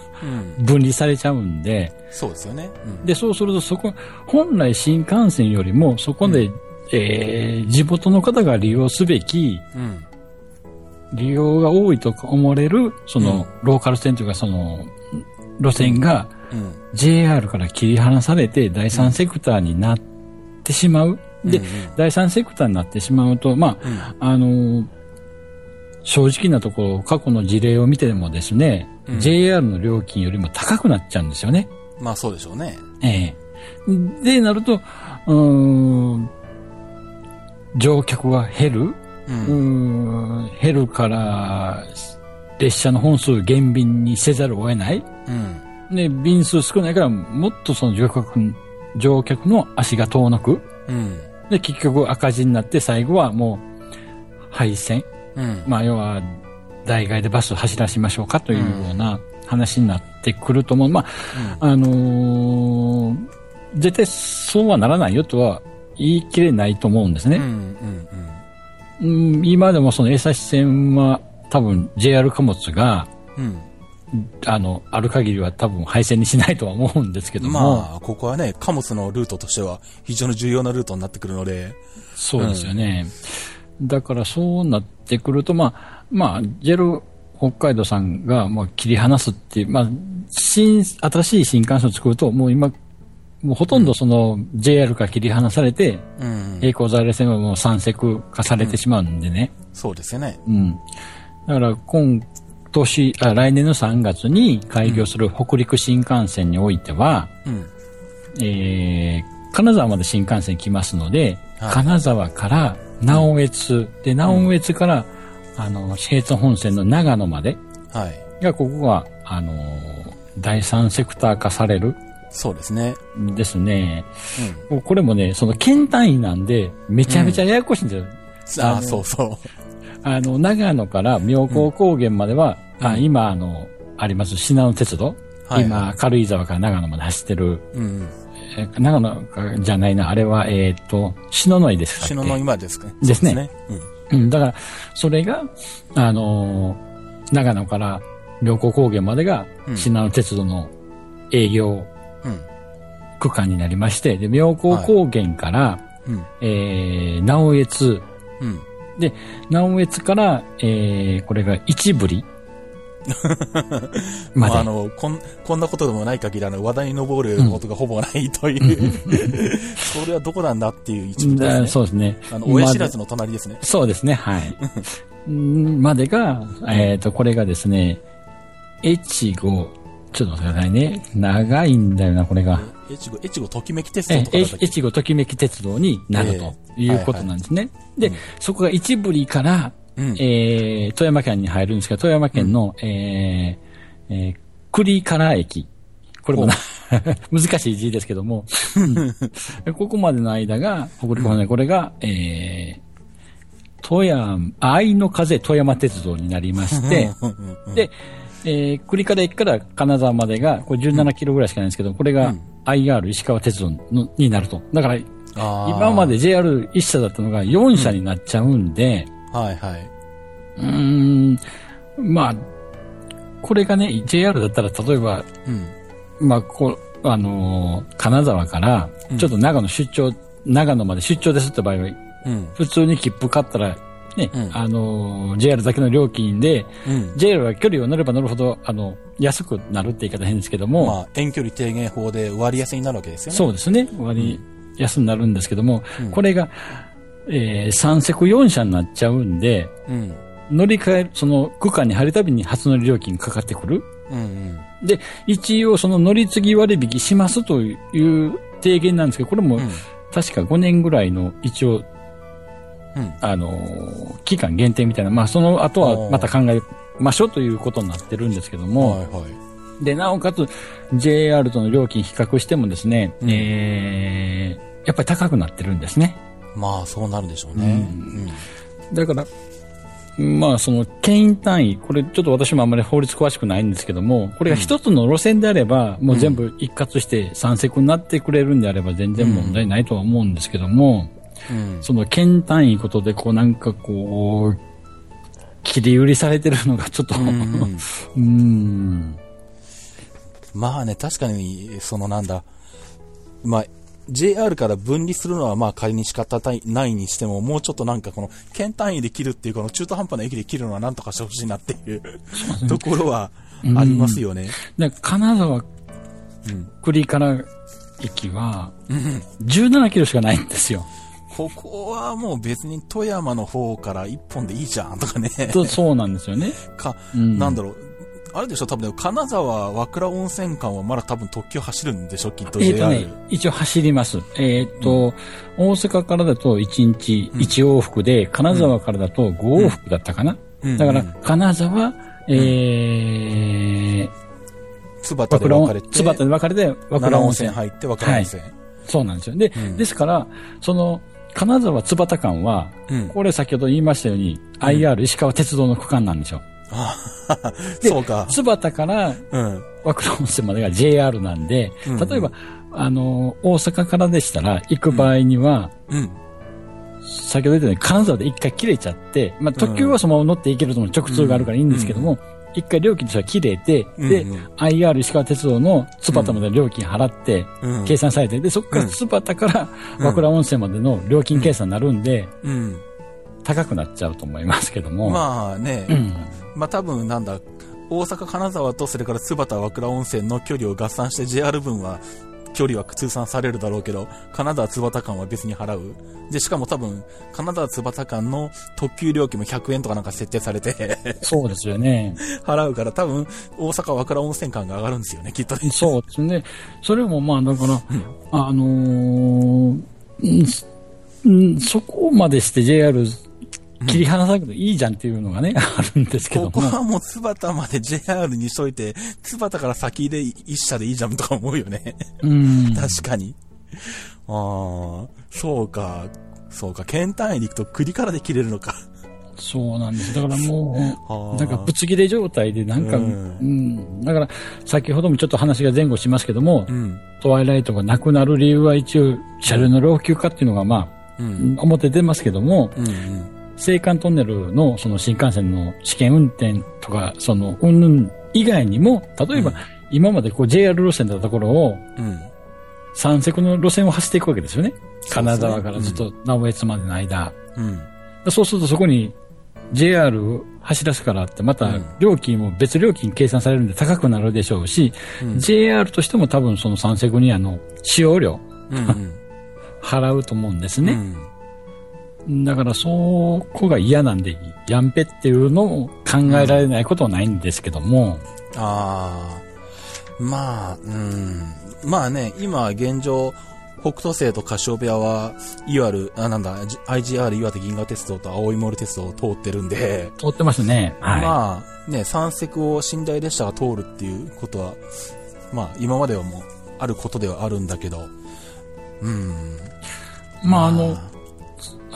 分離されちゃうんで、そうですよね。うん。で、そうするとそこ、本来新幹線よりも、そこで、えー地元の方が利用すべき、うん。利用が多いと思われる、その、ローカル線というか、その、路線が、うん。JR から切り離されて第三セクターになってしまう。で、うんうん第三セクターになってしまうと、まあ、あのー正直なところ、過去の事例を見てもですね、うん JR の料金よりも高くなっちゃうんですよね。まあそうでしょうね。ええで、なると、うーん、乗客が減る、う。うんん、減るから、列車の本数減便にせざるを得ない。うん。で、便数少ないから、もっとその乗客、乗客の足が遠のく。うん。で、結局赤字になって最後はもう、廃線。うん。まあ、要は、代替でバスを走らしましょうかというような話になってくると思う。まあ、あのー絶対そうはならないよとは言い切れないと思うんですうん。うね。ん。うん、今でもその江差線は多分 JR 貨物が、うん。あの、ある限りは多分廃線にしないとは思うんですけども。まあ、ここはね、貨物のルートとしては非常に重要なルートになってくるので、そうですよね。だからそうなってくると、まあ、まあ、ジェル北海道さんがもう切り離すっていう、まあ、新、新しい新幹線を作ると、もう今、もうほとんどその JR から切り離されて、うん。並行在来線はもう三セク化されてしまうんでね。そうですよね。うん。だから今年、あ来年の3月に開業する北陸新幹線においては、うん。えー、金沢まで新幹線来ますので、はい金沢から直江津、で、直江津から、あの、私立本線の長野まではい。が、ここが、あのー、第三セクター化されるそうですね。んですね。これもね、その県単位なんで、めちゃめちゃややこしいんですよ。ああ、あのそうそう。あの、長野から妙高高原までは、あ今、あの、あります、信濃鉄道。はい今、軽井沢から長野まで走ってる、うん。えー長野かじゃないな、あれは、えっ、と、篠ノ井ですかっけ？篠の今ですか？ね。ですねですね。うん、だから、それが、あのー長野から妙高高原までが、うん信濃鉄道の営業うん。うん。区間になりまして、で、妙高高原から、うん。えー、直江津、うん。で、直江津から、えー、これが一部里 まあ、あの、こん、こんなことでもない限り、あの、話題に上ることがほぼないという、それはどこなんだっていう一部ですだね。そうですね。あの、親知らずの隣ですね。そうですね、はい。う んまでが、えっ、と、これがですね、越後、ちょっと待ってくださいね。長いんだよな、これが。越後、越後ときめき鉄道えとか越後ときめき鉄道になるとええいうことなんですね。で、そこが一部里から、うん。えー、富山県に入るんですけど、富山県の、えー、えー、栗唐駅。これもな、難しい字ですけども、ここまでの間が、北陸本線、これが、えー、富山、愛の風富山鉄道になりまして、で、えー、栗から駅から金沢までが、これ17キロぐらいしかないんですけど、これが IR 石川鉄道のになると。だから、今まで JR1 社だったのが4社になっちゃうんで、はいはい。うーん、まあ、これがね、JR だったら、例えば、うん。まあ、こう、あのー金沢から、ちょっと長野出張、長野まで出張ですって場合は、うん。普通に切符買ったら、ね、うんあのー JR だけの料金で、うん。JR は距離を乗れば乗るほど、あの、安くなるって言い方変ですけども、まあ、遠距離低減法で割安になるわけですよね。そうですね、割安になるんですけども、うんこれが、えー、3セク4社になっちゃうんで、うん。乗り換える、その区間に入るたびに初乗り料金かかってくる。うんうん。で、一応その乗り継ぎ割引しますという提言なんですけど、これもうん確か5年ぐらいの一応、うん。あのー期間限定みたいな、まあその後はまた考えましょうということになってるんですけども、はいはい。で、なおかつ JR との料金比較してもですね、うんえー、やっぱり高くなってるんですね。まあ、そうなるでしょうね。だから、まあその、牽引単位、これちょっと私もあんまり法律詳しくないんですけども、これが一つの路線であれば、もう全部一括して三セクになってくれるんであれば全然問題ないとは思うんですけども。その牽単位ことでこうなんかこう、切り売りされてるのがちょっと、うん、まあね、確かに、そのなんだ、まあ、JR から分離するのはまあ仮に仕方ないにしても、もうちょっとなんかこの、県単位で切るっていうこの中途半端な駅で切るのはなんとかしてほしいなっていうところはありますよね。で金沢うん。栗から駅は、17キロしかないんですよ。ここはもう別に富山の方から一本でいいじゃんとかね。とそうなんですよね。か、うんなんだろう。あれでしょ多分ね、金沢和倉温泉間はまだ多分特急走るんでしょきっとえっ、JR。とね、一応走ります。えっ、と、大阪からだと1日1往復で、金沢からだと5往復だったかな。うんだからうん、金沢、えー、津端で分かれて、津端で分かれて、和倉温温泉。泉入って和倉温泉。そうなんですよ。で、うんですから、その、金沢津端間は、うん。これ先ほど言いましたように、IR 石川鉄道の区間なんですよ。でそうか。津端からうん。和倉温泉までが JR なんで、うん例えば、あの、大阪からでしたら、行く場合には、うん。先ほど言ったように金沢で一回切れちゃって、まあ、特急はそのまま乗っていけると思う直通があるからいいんですけども、一回料金としては切れて、で、うんうん IR 石川鉄道の津端まで料金払って、うん。計算されて、で、そこから津端から和倉温泉までの料金計算になるんで、うん。高くなっちゃうと思いますけども。まあね、うん。まあ多分なんだ、大阪金沢とそれから津端和倉温泉の距離を合算して JR 分は距離は通算されるだろうけど、金沢津端間は別に払う。で、しかも多分、金沢津端間の特急料金も100円とかなんか設定されてそうですよね。払うから多分、大阪和倉温泉間が上がるんですよね、きっとね。そうですね。それもまあ、だから、あのーそこまでして JR 切り離さなくていいじゃんっていうのがね、あるんですけども。ここはもう津端まで JR にしといて、津端から先で一社でいいじゃんとか思うよね。うん。確かに。ああ、そうか。そうか。県単位で行くと栗からで切れるのか。そうなんです。だからもあう、ーなんかぶつ切れ状態で、なんか、ううんん、だから、先ほどもちょっと話が前後しますけども、うん。トワイライトがなくなる理由は一応、車両の老朽化っていうのがまあ、うん。表出ますけども、うん。うん。青函トンネルのその新幹線の試験運転とか、その、うんぬん以外にも、例えば、うん今までこう JR 路線だったところを、うん。三セクの路線を走っていくわけですよね。金沢からずっと直江津までの間。うん。そうするとそこに JR 走らすからって、またうん料金も別料金計算されるんで高くなるでしょうし、うん JR としても多分その三セクにあの、使用料うん。払うと思うんですね。うん。だからそこが嫌なんで、やんぺっていうのも考えられないことはないんですけども、ああ。まあ、うん。まあね、今現状、北斗星とカシオペアは、いわゆる、あ、なんだ、IGR 岩手銀河鉄道と青い森鉄道を通ってるんで、通ってますね。はい。まあ、ね、三石を寝台列車が通るっていうことは、まあ、今まではもう、あることではあるんだけど、うん。まあ、あの、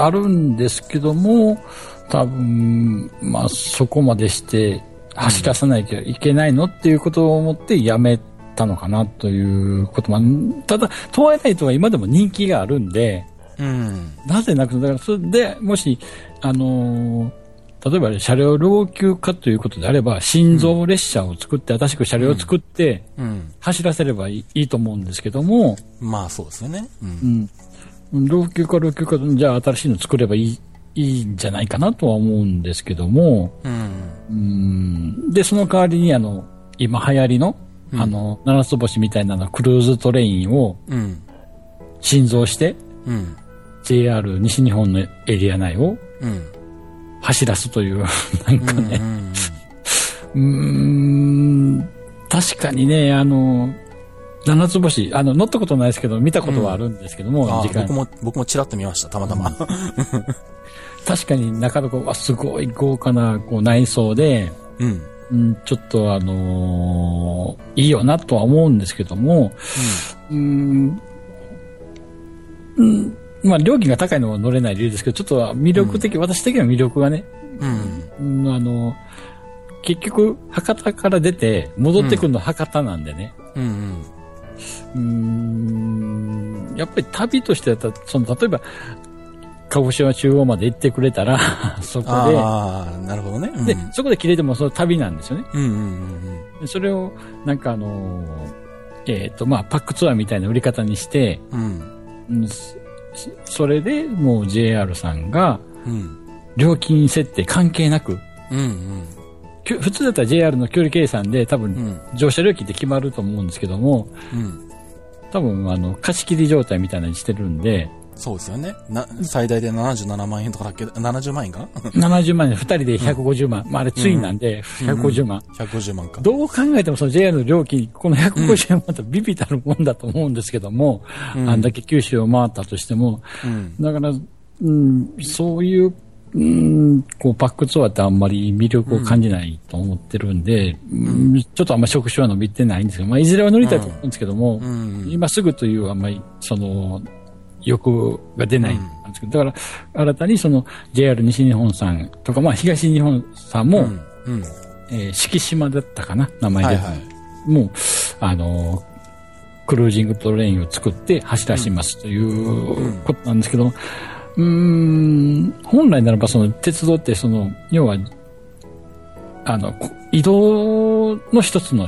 あるんですけども、多分、まあ、そこまでして走らさないといけないのっていうことを思ってやめたのかなということまあただ、トワイライトは今でも人気があるんで、うん。なぜなく、だから、それで、もし、あのー例えば車両老朽化ということであれば、心臓列車を作って、新しく車両を作って、うん。走らせればいいいいと思うんですけども、まあそうですよね。うん。うん。老朽化、老朽化、じゃあ新しいの作ればいい、いいんじゃないかなとは思うんですけども、うん。うん。で、その代わりに、あの、今流行りの、あの、七つ星みたいなのクルーズトレインをうん。新造して、うん。JR 西日本のエリア内をうん。走らすという、なんかうん。ね、うーん、確かにね、あの、七つ星、あの、乗ったことないですけど、見たことはあるんですけども、あ時間僕も、僕もチラッと見ました、たまたま。確かに中の子はすごい豪華なこう内装で、うん。うん、ちょっとあのーいいよなとは思うんですけども、うん、うん、まあ料金が高いのは乗れない理由ですけど、ちょっと魅力的、私的には魅力がね、うん。うん、あの、結局、博多から出て、戻ってくるの博多なんでね、うん。うん。うーんやっぱり旅としてだったら、その、例えば、鹿児島中央まで行ってくれたら、そこああ、なるほどね。うんで、で、そこで切れてもその旅なんですよね。うんうんうんでそれを、なんかあのーえっ、と、まあ、パックツアーみたいな売り方にして、うん。うん、そそれでもう JR さんが、うん。料金設定関係なく、うん。うん。普通だったら JR の距離計算で多分、うん。乗車料金って決まると思うんですけども、うん。多分、あの、貸し切り状態みたいなのにしてるんで、そうですよね。な、最大で77万円とかだっけ ?70 万円か？な70万円、2人で150万、まあ、あれツインなんで、150万。?150 万か。どう考えてもその JR の料金、この150万とビビたるもんだと思うんですけども、うんあんだけ九州を回ったとしても、うん。だから、うん、そういう、うん、こう、パックツアーってあんまり魅力を感じないと思ってるんで、うんちょっとあんま職種は伸びてないんですけど、まあ、いずれは乗りたいと思うんですけども、うん。今すぐというあんまり、その、欲が出ないんですけど、だから、新たにその JR 西日本さんとか、まあ、東日本さんも、うん。うん。えー敷島だったかな、名前で。はいはい。もう、あのークルージングトレインを作って走らしますということなんですけど、うーん、本来ならばその鉄道ってその、要は、あの、こ移動の一つの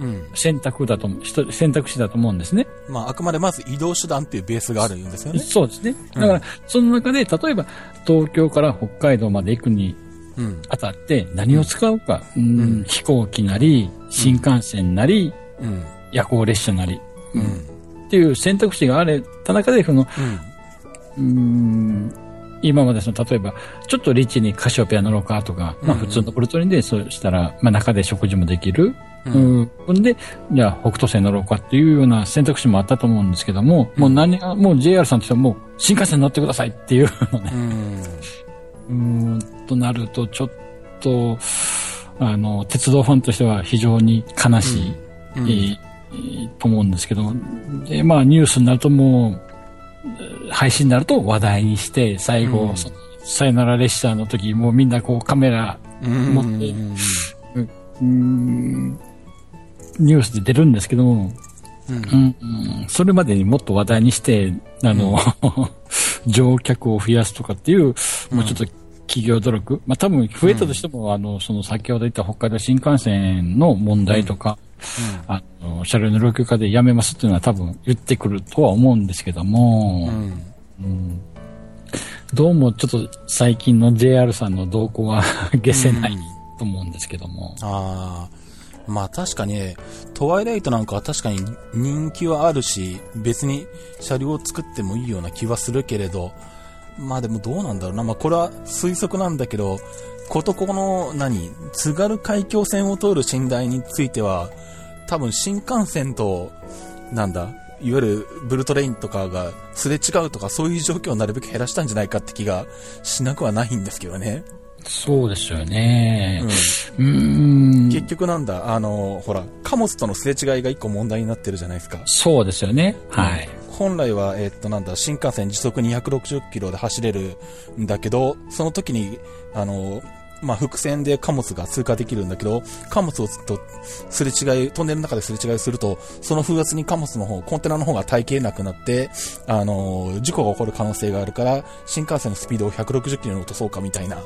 うん。選択だと思う、一選択肢だと思うんですね。まあ、あくまでまず移動手段っていうベースがあるんですよね。そうですね。だから、その中で、例えば、東京から北海道まで行くにうん。あたって何を使うか、うん飛行機なり、新幹線なり、うん。夜行列車なり、うん。っていう選択肢があれた中で、その、うん。うーん、今までその、例えば、ちょっとリッチにカシオペア乗ろうかとか、まあうん普通のプルトリンで、そうしたら、まあ中で食事もできる。ううんん。で、じゃあ北斗線乗ろうかっていうような選択肢もあったと思うんですけども、もう何が、もう JR さんとしてはもう新幹線乗ってくださいっていうのね。うん。うーん、となると、ちょっと、あの、鉄道ファンとしては非常に悲しい。うん。いいいいと思うんですけど、で、まあニュースになるともう、えー配信になると話題にして、最後、うん。さよなら列車の時、もうみんなこうカメラ、うん。持ってうーん、ニュースで出るんですけども、うん。うんうんそれまでにもっと話題にして、あの、乗客を増やすとかっていう、もうちょっと企業努力、まあ多分増えたとしても、あの、その先ほど言った北海道新幹線の問題とか、あの、車両の老朽化でやめますっていうのは多分言ってくるとは思うんですけども、うん。どうもちょっと最近の JR さんの動向は 消せないと思うんですけども。ああ。まあ確かに、トワイライトなんかは確かに人気はあるし、別に車両を作ってもいいような気はするけれど、まあでもどうなんだろうな。まあこれは推測なんだけど、ことこの何、津軽海峡線を通る寝台については、多分新幹線と、なんだ、いわゆるブルトレインとかがすれ違うとかそういう状況をなるべく減らしたんじゃないかって気がしなくはないんですけどね。そうですよね。うんうーん。結局なんだ、あの、ほら、貨物とのすれ違いが一個問題になってるじゃないですか。そうですよね。はい。本来は、えっと、なんだ、新幹線時速260キロで走れるんだけど、その時に、あの、まあ、伏線で貨物が通過できるんだけど、貨物をとすれ違い、トンネルの中ですれ違いすると、その風圧に貨物の方、コンテナの方が耐えきれなくなって、あの、事故が起こる可能性があるから、新幹線のスピードを160キロに落とそうかみたいな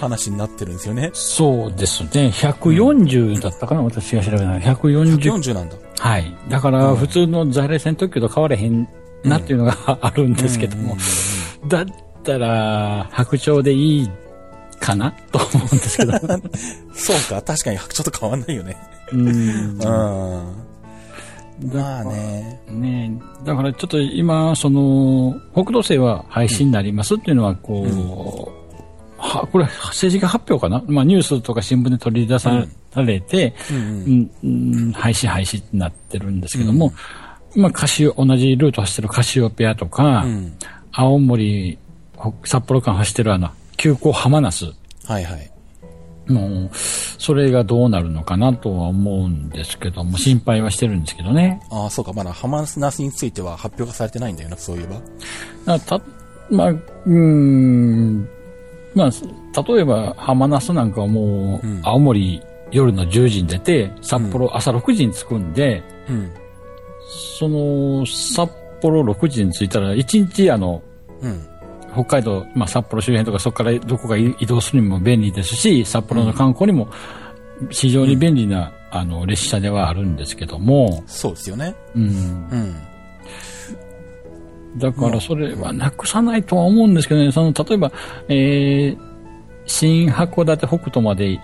話になってるんですよね。そうですね。140だったかな、私が調べたら。140。40なんだ。はい。だから、普通の在来線特急と変われへんなっていうのがあるんですけども。だったら、白鳥でいいかなと思うんですけど。そうか、確かにちょっと変わんないよね。うんうん。まあね。ねだからちょっと今、その、北道星は廃止になりますっていうのは、こう、は、これ、政治家発表かな？まあニュースとか新聞で取り出されて、うんうん、うん、廃止廃止ってなってるんですけども、まあカシオ、同じルート走ってるカシオペアとか、うん。青森、ほ札幌間走ってるあの、急行浜那須はいはい。もう、それがどうなるのかなとは思うんですけども、心配はしてるんですけどね。ああ、そうか、まだハマナスについては発表がされてないんだよな、そういえば。あた、まあ、うーん、まあ、例えば、浜那須なんかはもう、うん青森夜の10時に出て、札幌朝6時に着くんで、うん。その、札幌6時に着いたら、1日あの、うん。北海道、まあ、札幌周辺とかそこからどこか移動するにも便利ですし、札幌の観光にも非常に便利な、あの、列車ではあるんですけども、そうですよね。うん。うん。だからそれはなくさないとは思うんですけどね、その、例えば、えー、新函館北斗まで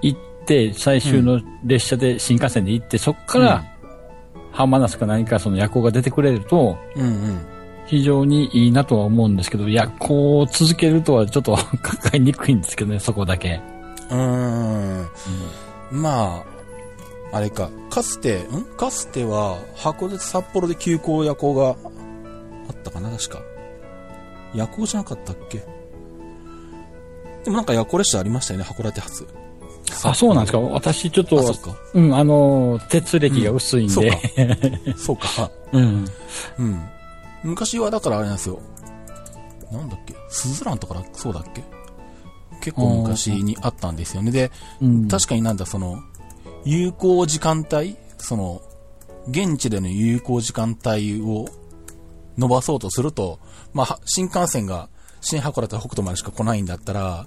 行って、最終の列車で新幹線で行って、そこから、浜那須か何かその夜行が出てくれると、うんうん。非常にいいなとは思うんですけど、夜行を続けるとはちょっと 考えにくいんですけどね、そこだけ。うーん。まあ、あれか、かつて、ん？かつては、函館札幌で急行夜行があったかな、確か。夜行じゃなかったっけ？でもなんか夜行列車ありましたよね、函館発。あ、そうなんですか私ちょっとあ、そっか。うん、あの、鉄歴が薄いんで。そうか。うん。うん。昔はだからあれなんですよ。なんだっけ？スズランとかだそうだっけ？結構昔にあったんですよね。で、うん。確かになんだ、その、有効時間帯？その、現地での有効時間帯を伸ばそうとすると、まあ、は新幹線が新函館北斗までしか来ないんだったら、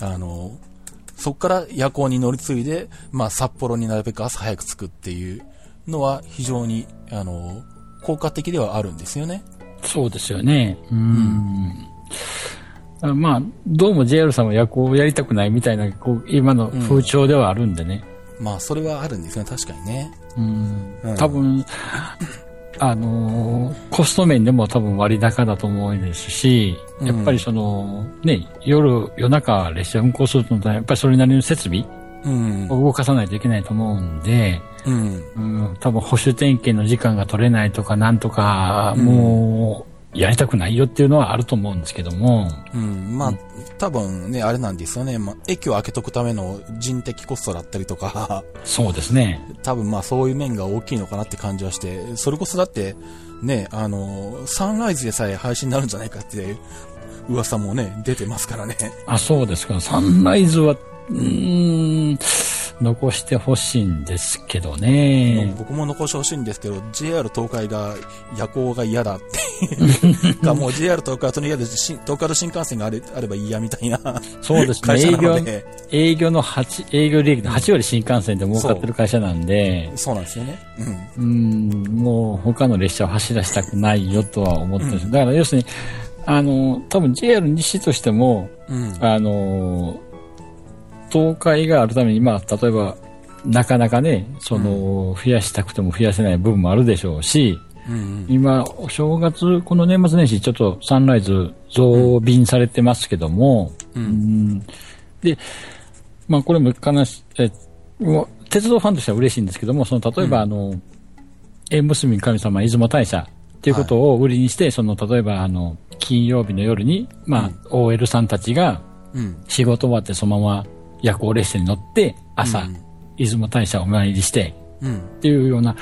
あの、そこから夜行に乗り継いで、まあ、札幌になるべく朝早く着くっていうのは非常に、あの、効果的ではあるんですよね。そうですよね。うん。あまあ、どうも JR さんは夜行をやりたくないみたいな、こう、今の風潮ではあるんでね。まあ、それはあるんですよね、確かにね。うんうん多分、あのーコスト面でも多分割高だと思うんですし、やっぱりその、ね、夜、夜中列車運行するとなったら、やっぱりそれなりの設備うん。を動かさないといけないと思うんで、うん。うん、多分保守点検の時間が取れないとか、なんとか、もう、やりたくないよっていうのはあると思うんですけども、うん、まあ、多分ね、あれなんですよね。まあ、駅を開けとくための人的コストだったりとか、そうですね。多分まあそういう面が大きいのかなって感じはして、それこそだって、ね、あの、サンライズでさえ配信になるんじゃないかって噂もね、出てますからね。あ、そうですか。サンライズは、うーん、残してほしいんですけどね。僕も残してほしいんですけど、JR 東海が夜行が嫌だって。かもう JR 東海はとりあえず新東海道新幹線があれあればいいやみたいなそうですね。営業。営業の8、営業利益の8割新幹線で儲かってる会社なんで、そうなんですよね。うん。うん、もう他の列車を走らせたくないよとは思ってるんです、だから要するに、あの、多分 JR 西としても、うん。あの、東海があるために、まあ、例えば、なかなかね、その、増やしたくても増やせない部分もあるでしょうし、うん。今、お正月、この年末年始、ちょっとサンライズ増便されてますけども、うん。うん。で、まあ、これもかなし、え、鉄道ファンとしては嬉しいんですけども、その、例えば、あの、縁結び神様出雲大社っていうことを売りにして、その、例えば、あの、金曜日の夜に、まあ、OL さんたちがうん。仕事終わってそのまま夜行列車に乗って、朝、うん。出雲大社をお参りして、うん。っていうような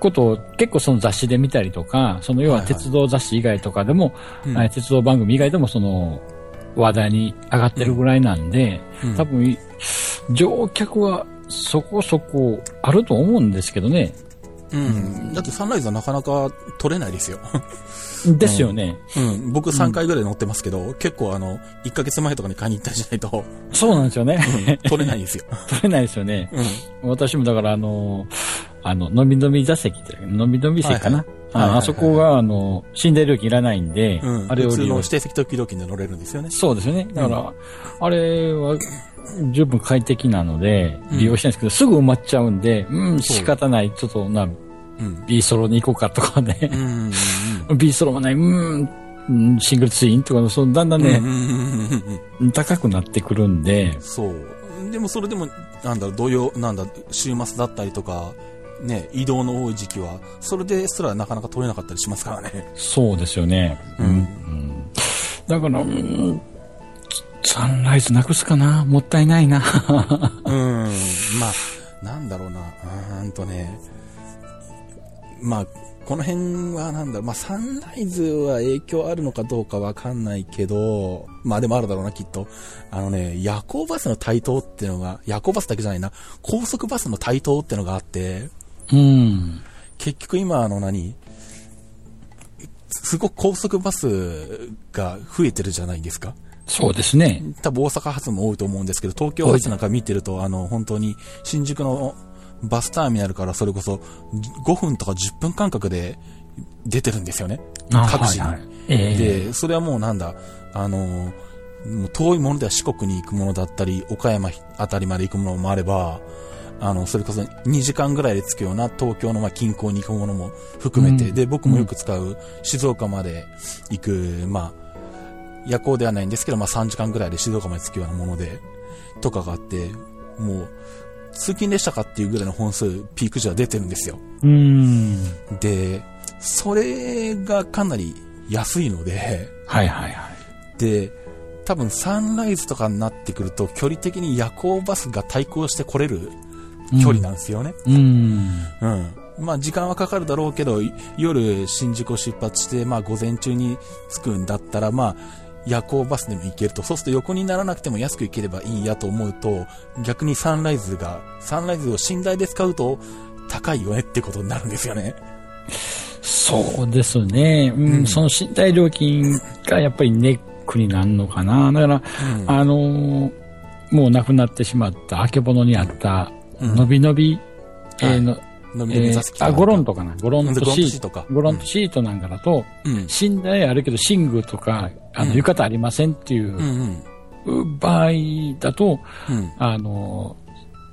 ことを結構その雑誌で見たりとか、その要ははいはい。鉄道雑誌以外とかでも、うん。えー鉄道番組以外でもその話題に上がってるぐらいなんで、うん。多分、乗客はそこそこあると思うんですけどね。うん。だってサンライズはなかなか取れないですよ。ですよね。うん。僕3回ぐらい乗ってますけど、結構あの、1ヶ月前とかに買いに行ったりしないと、そうなんですよね。取れないんですよ。取れないですよね。うん。私もだからあの、あの、のびのび座席って、のびのび席かな。はいはいああそこが、あの、寝台料金いらないんで、うん。あれを利用普通の指定席特急料金で乗れるんですよね。そうですよね。だから、あれは十分快適なので、うん利用したいんですけど、すぐ埋まっちゃうんで、うん、仕方ない。ちょっとな、うん。B ソロに行こうかとかね。B ソロもない、うん、うんシングルツインとか、そのだんだんね、高くなってくるんで、そう。でもそれでも、なんだろう、土曜、なんだ、週末だったりとか、ね、移動の多い時期は、それですらなかなか取れなかったりしますからね。そうですよね。うんうんだから、うんサンライズなくすかなもったいないな。うん。まあ、なんだろうな、うーんとね、まあ、この辺はなんだろう、まあ、サンライズは影響あるのかどうかわかんないけど、まあでもあるだろうな、きっと。あのね、夜行バスの台頭ってのが、夜行バスだけじゃないな、高速バスの台頭ってのがあって、うん。結局今あの何？すごく高速バスが増えてるじゃないですか。そうですね。多分大阪発も多いと思うんですけど、東京発なんか見てると、あの、本当に新宿のバスターミナルからそれこそ5分とか10分間隔で出てるんですよね。あ各地に。はいはいええで、それはもうなんだ、あの、遠いものでは四国に行くものだったり、岡山あたりまで行くものもあれば、あの、それこそ2時間ぐらいで着くような東京のまあ近郊に行くものも含めて、うんで、僕もよく使う静岡まで行く、まあ、夜行ではないんですけど、まあ3時間ぐらいで静岡まで着くようなもので、とかがあって、もう、通勤でしたかっていうぐらいの本数、ピーク時は出てるんですよ。うん。で、それがかなり安いので、はいはいはい。で、多分サンライズとかになってくると、距離的に夜行バスが対抗してこれる距離なんですよね。うん。うん。まあ時間はかかるだろうけど、い夜新宿を出発して、まあ午前中に着くんだったら、まあ夜行バスでも行けると。そうすると横にならなくても安く行ければいいやと思うと、逆にサンライズが、サンライズを寝台で使うと高いよねってことになるんですよね。そうですね。うん、うんその寝台料金がやっぱりネックになるのかな。だから、うんあのーもう亡くなってしまった、あけぼのにあった、うんのびのび、えーの飲みえー飲み座席とかあ、ゴロンとかな。ゴロンとシート。ゴロンとシートなんかだと、うん。寝台あるけど寝具とか、あの、うん浴衣ありませんっていううんうん。場合だと、うん。あのー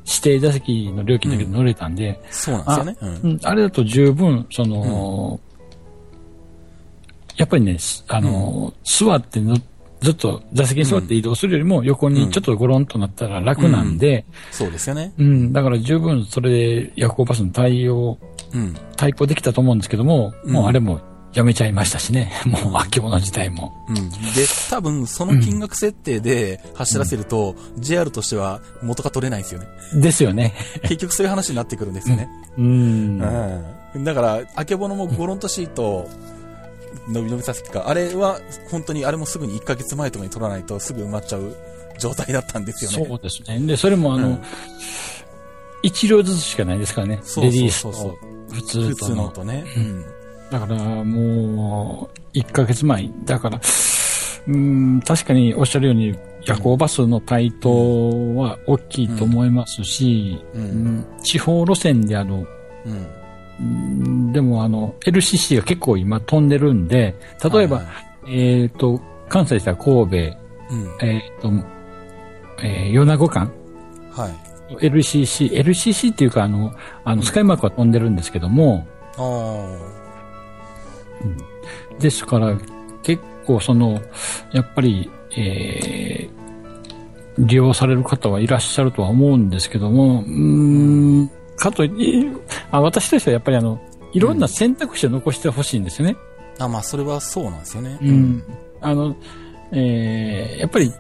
指定座席の料金だけで乗れたんで、そうなんですよね。うんうん、あれだと十分、その、やっぱりね、すあの、座ってのずっと座席に座って移動するよりも横にちょっとゴロンとなったら楽なんで、そうですよね。うん、だから十分それで夜行バスの対応、うん。対抗できたと思うんですけども、うんもうあれもやめちゃいましたしね。もう秋物自体も。うん。で、多分その金額設定で走らせると、JR としては元が取れないんですよね。ですよね。結局そういう話になってくるんですよね。うん。うん。だから、あけぼのもゴロンとシート、伸び伸びさせてか、あれは本当にあれもすぐに1ヶ月前とかに取らないとすぐ埋まっちゃう状態だったんですよね。そうですね。で、それもあの、うん一両ずつしかないですからね。そうレディースそうそうと普通普通のとね。うん。だからもう、1ヶ月前。だから、うん、確かにおっしゃるように、夜行バスの台頭は大きいと思いますし、うんうん地方路線であの、うん。うんでもあの、LCC が結構今飛んでるんで、例えば、はいはいえっ、と、関西でしたら神戸、うん。えっ、と、えー米子間はい。LCC、LCC っていうかあの、あの、スカイマークは飛んでるんですけども、ああ。ですから、結構その、やっぱり、えー利用される方はいらっしゃるとは思うんですけども、うーん、かといあ私としてはやっぱりあの、いろんな選択肢を残してほしいんですよね。あ、まあ、それはそうなんですよね。うん。あの、えーやっぱり、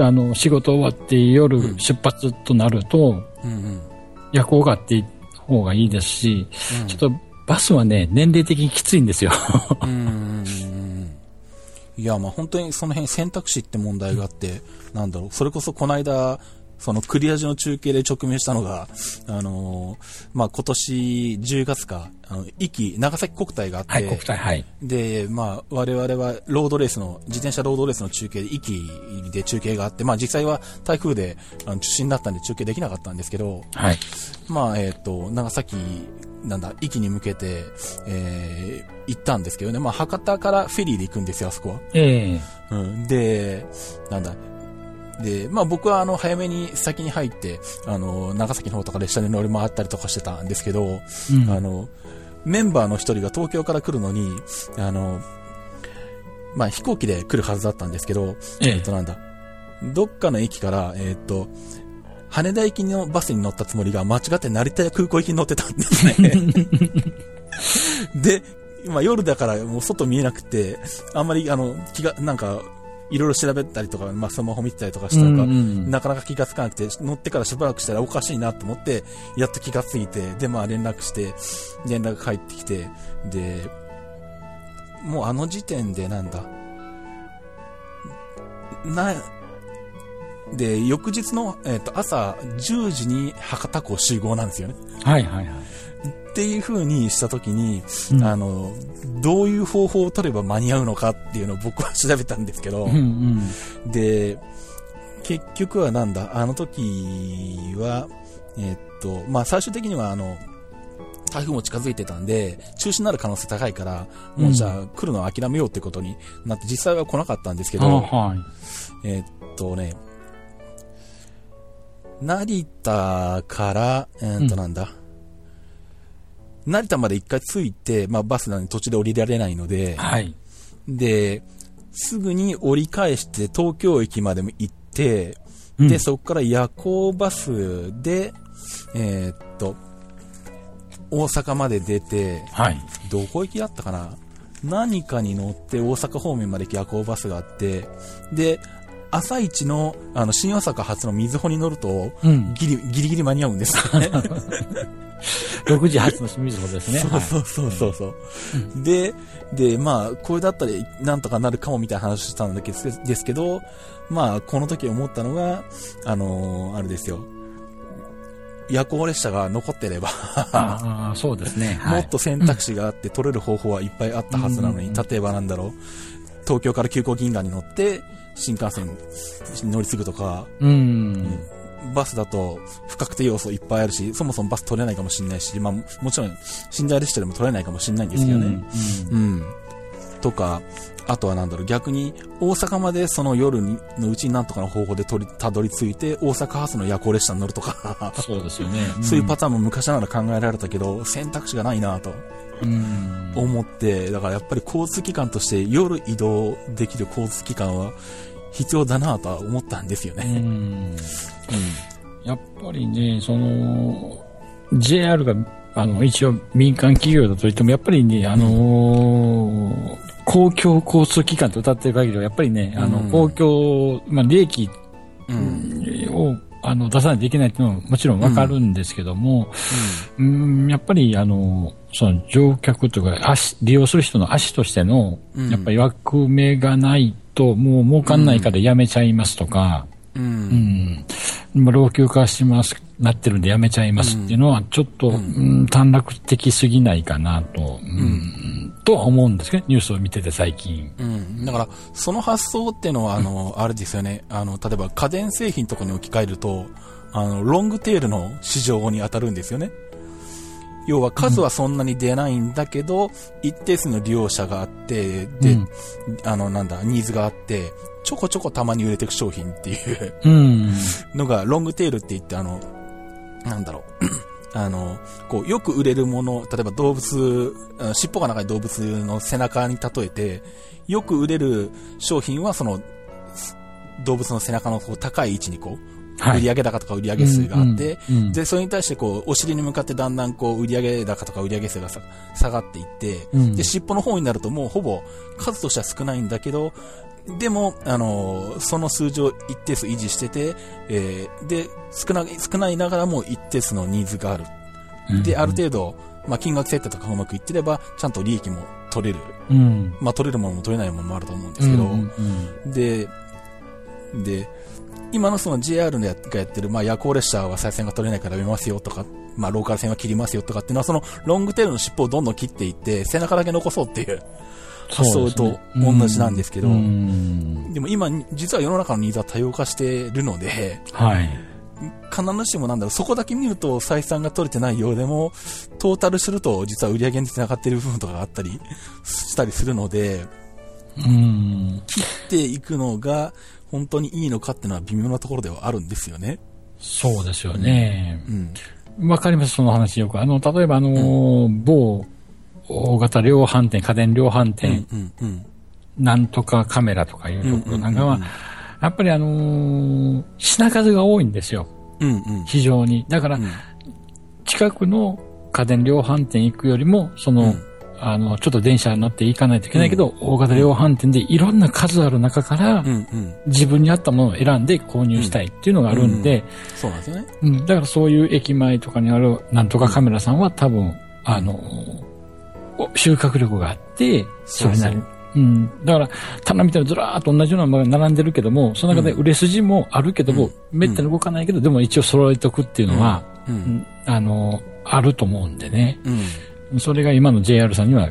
あの、仕事終わって夜出発となると、うんうん。夜行があって方がいいですし、うんちょっとバスはね、年齢的にきついんですよ。うん。いや、まあ本当にその辺選択肢って問題があって、なんだろう、それこそこの間、そのクリア時の中継で直面したのが、あのーまあ今年10月か、あの、壱岐、長崎国体があって、はい、国体、はい。で、まあ、我々はロードレースの、自転車ロードレースの中継で、壱岐で中継があって、まあ実際は台風であの中止になったんで中継できなかったんですけど、はい。まあ、えっ、と、長崎、なんだ、壱岐に向けて、えー行ったんですけどね、まあ博多からフェリーで行くんですよ、あそこは。ええうん、で、なんだ、で、まあ僕はあの早めに先に入って、あの、長崎の方とか列車に乗り回ったりとかしてたんですけど、うんあの、メンバーの一人が東京から来るのに、あの、まあ飛行機で来るはずだったんですけど、えええっとなんだ、どっかの駅から、えっと、羽田行きのバスに乗ったつもりが間違って成田空港行きに乗ってたんですね。で、まあ夜だからもう外見えなくて、あんまりあの、気が、なんか、いろいろ調べたりとか、まあスマホ見てたりとかしたのが、うんうん。なかなか気がつかなくて、乗ってからしばらくしたらおかしいなと思って、やっと気がついて、で、まあ連絡して、連絡返ってきて、で、もうあの時点でなんだ、な、で、翌日の、えっ、と、朝10時に博多港集合なんですよね。はい、はい、はい。っていう風にしたときに、うんあの、どういう方法を取れば間に合うのかっていうのを僕は調べたんですけど、うんうん。で、結局はなんだ、あの時は、えっと、まあ、最終的にはあの、台風も近づいてたんで、中止になる可能性高いから、もうじゃあ来るのを諦めようってことになって、実際は来なかったんですけあど、はい。えっとね、成田から、えーっとなんだ、成田まで一回着いて、まあバスなんで途中で降りられないので、はい。で、すぐに折り返して東京駅までも行って、うんで、そこから夜行バスで、えーっと、大阪まで出て、はい。どこ行きだったかな？何かに乗って大阪方面まで夜行バスがあって、で、朝一の、あの、新大阪発の水穂に乗ると、うん。ギリ、ギリギリ間に合うんですよね。6時発の清水穂ですね。そうそうそうそうそう。で、で、まあ、これだったらなんとかなるかもみたいな話をしたんだけど、ですけど、まあ、この時思ったのが、あのーあれですよ。夜行列車が残ってれば、ああ、そうですね。はい。もっと選択肢があって取れる方法はいっぱいあったはずなのに、うん例えばなんだろう、東京から急行銀河に乗って、新幹線に乗り継ぐとか、うん。バスだと不確定要素いっぱいあるし、そもそもバス取れないかもしれないし、まあももちろん寝台列車でも取れないかもしれないんですけどね。うん。とか、あとはなんだろう、逆に大阪までその夜にのうちになんとかの方法で取りたどり着いて、大阪発の夜行列車に乗るとか、そうですよね。そういうパターンも昔ながら考えられたけど、選択肢がないなとうん。思って、だからやっぱり交通機関として夜移動できる交通機関は必要だなとは思ったんですようね。ん。やっぱりね、その、JR が、あの、一応民間企業だと言っても、やっぱりね、あのー公共交通機関と歌ってる限りは、やっぱりね、あの、うん公共、まあ、利益うん。を、あの、出さないといけないっていうのはもちろんわかるんですけども、うん、やっぱり、あの、その乗客というか、足、利用する人の足としての、うんやっぱり役目がないと、もう儲かんないからやめちゃいますとか、うん。う。うんん。まあ、老朽化します、なってるんでやめちゃいますっていうのは、ちょっと、うん、短絡的すぎないかなと、うん、とは思うんですけど、ニュースを見てて最近。うん。だから、その発想っていうのは、あの、あれですよね。あの、例えば家電製品とかに置き換えると、あの、ロングテールの市場に当たるんですよね。要は数はそんなに出ないんだけど、一定数の利用者があって、で、うんあの、なんだ、ニーズがあって、ちょこちょこたまに売れていく商品っていううん。のが、ロングテールって言って、あの、なんだろう。あの、こう、よく売れるもの、例えば動物、あ尻尾が長い動物の背中に例えて、よく売れる商品は、その、動物の背中のこう高い位置にこう、はい売上高とか売上数があって、で、それに対してこう、お尻に向かってだんだんこう、売上高とか売上数がさ下がっていって、うんで、尻尾の方になるともうほぼ数としては少ないんだけど、でも、あの、その数字を一定数維持してて、えーで、少な、少ないながらも一定数のニーズがある。で、ある程度、まあ、金額設定とかがうまくいってれば、ちゃんと利益も取れる。うん。まあ、取れるものも取れないものもあると思うんですけど、で、で、今のその JR のやがやってる、まあ、夜行列車は再線が取れないからやめますよとか、まあ、ローカル線は切りますよとかっていうのは、そのロングテールの尻尾をどんどん切っていって、背中だけ残そうっていう発想と同じなんですけど、うんでも今、実は世の中のニーズは多様化してるので、はい。必ずしもなんだろう、そこだけ見ると採算が取れてないようでも、トータルすると実は売り上げにつながってる部分とかがあったりしたりするので、うん。切っていくのが本当にいいのかっていうのは微妙なところではあるんですよね。そうですよね。うん。わかります、その話よく。あの、例えばあの、某大型量販店、家電量販うん店、うんうん。なんとかカメラとかいうところなんかはうんうんうん、やっぱりあのー品数が多いんですよ。うんうん。非常に。だからう、ん近くの家電量販店行くよりも、その、うんあの、ちょっと電車に乗って行かないといけないけど、大型量販店でいろんな数ある中から、うんうん。自分に合ったものを選んで購入したいっていうのがあるんで、そうなんですよね。うん、だからそういう駅前とかにあるなんとかカメラさんは多分、あの、お収穫力があって、それなりに。うん。だから、棚みたいにずらーっと同じようなものが並んでるけども、その中で売れ筋もあるけども、めったに動かないけど、でも一応揃えておくっていうのは、う。うんんあの、あると思うんでね。うん。それが今の JR さんには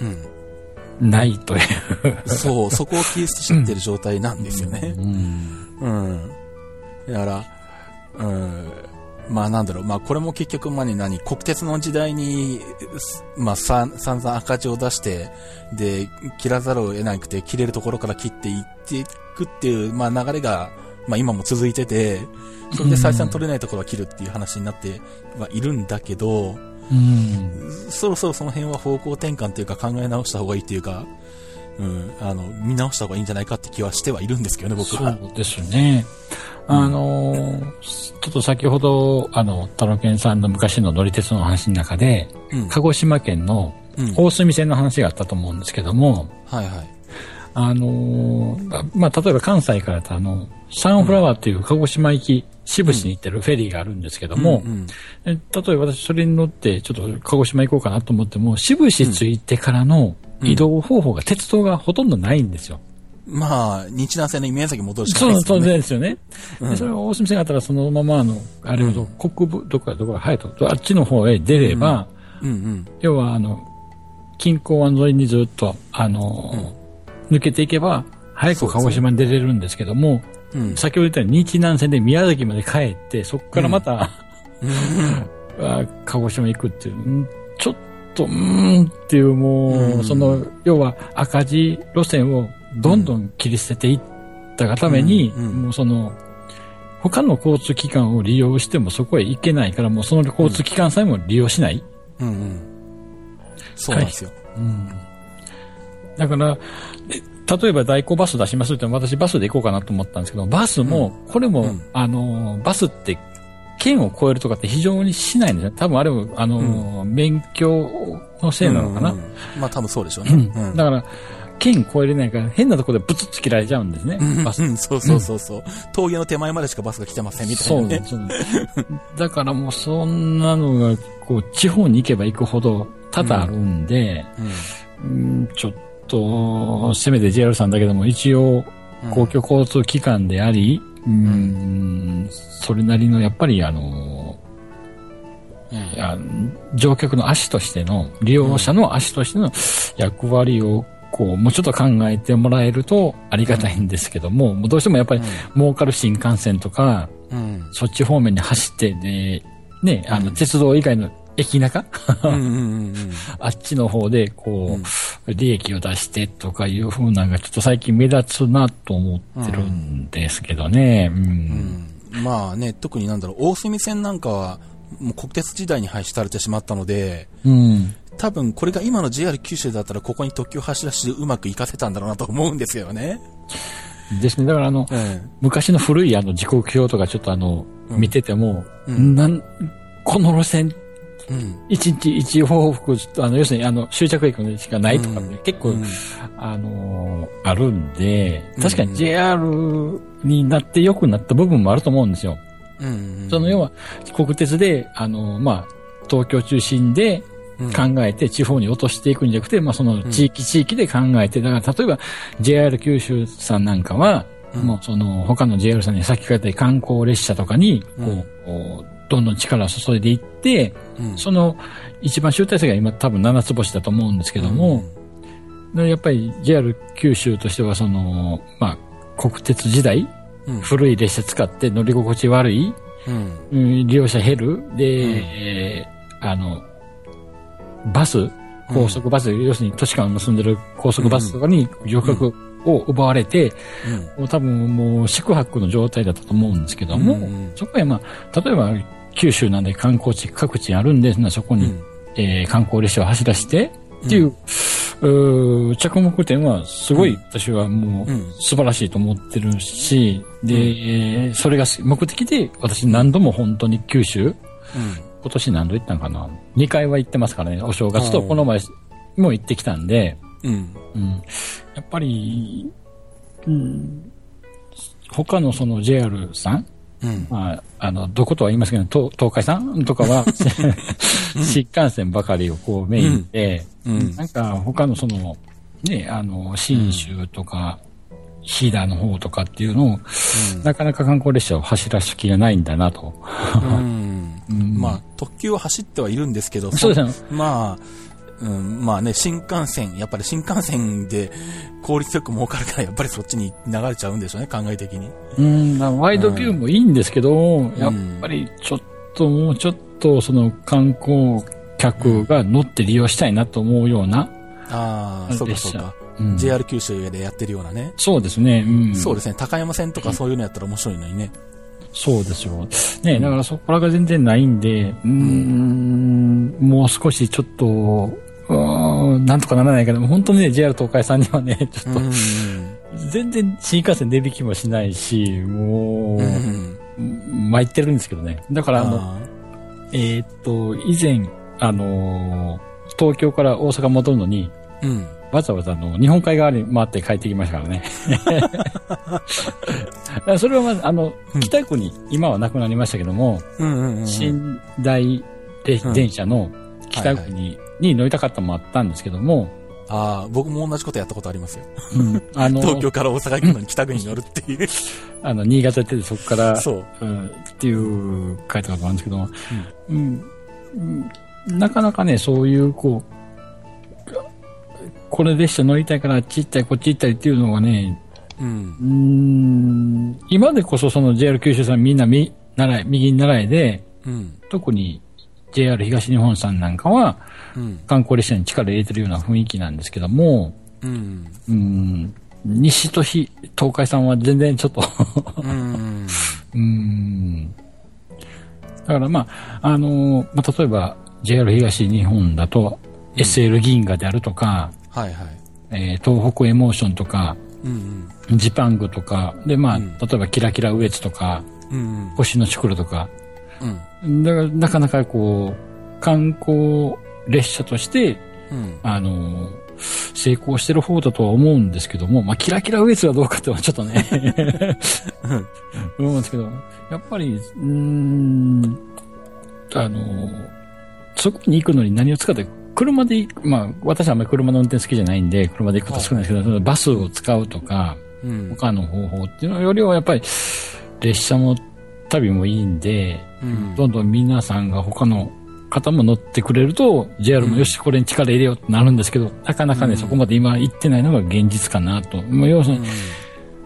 うん。ないという。そう、そこを切り捨ててる状態なんですよね。うん。うん。だから、うん。まあなんだろう、まあこれも結局まあ何、国鉄の時代に、すまあさ散々赤字を出して、で、切らざるを得なくて、切れるところから切っていっていくっていう、まあ流れが、まあ今も続いてて、それで採算取れないところは切るっていう話になってはいるんだけど、うん。そろそろその辺は方向転換というか考え直した方がいいっていうか、うん、あの、見直した方がいいんじゃないかって気はしてはいるんですけどね、僕は。そうですね。あのーちょっと先ほど、あの、タロケンさんの昔の乗り鉄の話の中で、うん。鹿児島県のうん大隅線の話があったと思うんですけども、はいはい。あのーまあ、例えば関西からだとあの、サンフラワーっていう鹿児島行き、渋市に行ってるフェリーがあるんですけども、うんえ例えば私それに乗ってちょっと鹿児島行こうかなと思っても、渋市着いてからの移動方法が鉄道がほとんどないんですよ。まあ、日南線の宮崎戻るしかそう、そうないですよね。ですよね。でそれが大隅線があったらそのままあの、あれほど、国部、どこかどこか、はいと、あっちの方へ出れば、うんうん。要はあの、近郊湾沿いにずっと、あの、抜けていけば、早く鹿児島に出れるんですけども、うん。先ほど言ったように日南線で宮崎まで帰って、そこからまた、あ鹿児島行くっていう、んちょっと、うーんっていうもう、うん。その、要は赤字路線をどんどん切り捨てていったがために、うん。うん。もうその、他の交通機関を利用してもそこへ行けないから、もうその交通機関さえも利用しない。うん。うん。そうなんですよ。うんだから、え例えば代行バス出しますって私バスで行こうかなと思ったんですけど、バスも、これも、うんあの、バスって、県を越えるとかって非常にしないんですよ。多分あれも、あの、免許のせいなのかな。うんうんまあ多分そうでしょうね。うんだから、県越えれないから変なところでブツッと切られちゃうんですね、バス。うん、そうそうそうそう。峠の手前までしかバスが来てませんみたいなね。そうそう。だからもうそんなのが、こう、地方に行けば行くほど多々あるんで、うんちょっと、せめて JR さんだけども、一応、うん。公共交通機関であり、うん、それなりの、やっぱり、あの、乗客の足としての、利用者の足としての役割を、こう、もうちょっと考えてもらえるとありがたいんですけども、もうどうしてもやっぱり、儲かる新幹線とか、うん。そっち方面に走って、で、ね、あの、鉄道以外の駅中？うん。あっちの方で、こう、利益を出してとかいう風なのがちょっと最近目立つなと思ってるんですけどね。うん。うんまあね、特になんだろう、大隅線なんかは、もう国鉄時代に廃止されてしまったので、うん。多分これが今の JR 九州だったらここに特急走らせてうまく活かせたんだろうなと思うんですよね。ですね。だからあの、うん。昔の古いあの時刻表とかちょっとあの、うん見てても、うんなん、この路線、うん。一日一往復、あの、要するに、あの、終着駅しかないとかね、うん。結構、うん。あのーあるんで、確かにうん JR になって良くなった部分もあると思うんですよ。うん。その要は、国鉄で、あのーまあ、東京中心でうん、考えて地方に落としていくんじゃなくて、まあ、その地域地域で考えて、だから例えば JR 九州さんなんかは、うん。もうその他の JR さんに先書いて観光列車とかに、こうどんどん力を注いでいって、うん、その一番集大成が今多分七つ星だと思うんですけども、でやっぱり JR 九州としてはその、まあ、国鉄時代、うん、古い列車使って乗り心地悪い、うん、うん利用者減る、で、あの、バス、高速バス、要するに都市間を結んでる高速バスとかに乗客を奪われて、うん、もう多分もう宿泊の状態だったと思うんですけども、うんそこへまあ、例えば九州なんで観光地各地にあるんですが、そこに、うん、えー観光列車を走らせて、っていう、うー着目点はすごい私はもううん。素晴らしいと思ってるし、で、えーそれが目的で私何度も本当に九州、今年何度行ったんかな ?2 回は行ってますからね、お正月とうん。この前も行ってきたんで、うん、うん、やっぱり、うん、他のその JR さん、うん、まあ、あの、どことは言いますけど、東東海さんとかは、新幹線ばかりをこうメインで、うん。なんか他のその、ね、あの、新州とか、飛騨の方とかっていうのを、なかなか観光列車を走らす気がないんだなと。うん、うん。まあ、特急は走ってはいるんですけど、そうですね。まあ、うん、まあね、新幹線、やっぱり新幹線で効率よく儲かるから、やっぱりそっちに流れちゃうんでしょうね、考え的に。うん、まあワイドビューもいいんですけど、やっぱりちょっともうちょっとその観光客が乗って利用したいなと思うような、ああ、そうかそうか。うん JR 九州でやってるようなね。そうですね。うん。そうですね、高山線とかそういうのやったら面白いのにね。そうですよ。ね、だからそこらが全然ないんで、うーん、もう少しちょっと、うーん、なんとかならないけど、本当にね、JR 東海さんにはね、ちょっと、うん。全然新幹線値引きもしないし、もう、うん。参ってるんですけどね。だから、あの、あえーっと、以前、あのー東京から大阪戻るのに、ーうん。わざわざあの、日本海側に回って帰ってきましたからね。それはまず、あの、うん北区に、今はなくなりましたけども、うんうんうん。寝台電車の北区に,、に乗りたかったのもあったんですけども、ああ、僕も同じことやったことありますよ。うんあの、東京から大阪行くのに北国に乗るっていう。あの、新潟行ってそこから、そう。うん、っていう書いたことあるんですけども、うんうんなかなかね、そういう、こう、これ列車乗りたいからあっち行ったりこっち行ったりっていうのがね、うんう。ん、今でこそその JR 九州さんみんなみ習い、右に習いで、うん。特に JR 東日本さんなんかはうん。観光列車に力入れてるような雰囲気なんですけども、うん。うん、西と東東海さんは全然ちょっとうん。うん。だからまあ、あのまあ、例えば JR 東日本だと SL 銀河であるとか、はいはい。えー東北エモーションとか、うんジパングとか、でまあ、うん例えばキラキラウエツとか、うん。うん。星のシクロとか、うん。だからなかなかこう、観光列車として、うん。あの成功してる方だとは思うんですけども、まあ、キラキラウエツはどうかってはちょっとね、思うんですけど、やっぱり、うーん、あの、そこに行くのに何を使って、車で行く、まあ、私はあんまり車の運転好きじゃないんで、車で行くこと少ないですけど、そのバスを使うとか、うん。他の方法っていうのよりは、やっぱり、列車も旅もいいんで、うん。どんどん皆さんが他の方も乗ってくれると、JR もよし、これに力入れようってなるんですけど、なかなかね、うんそこまで今行ってないのが現実かなと。まあ、要するに、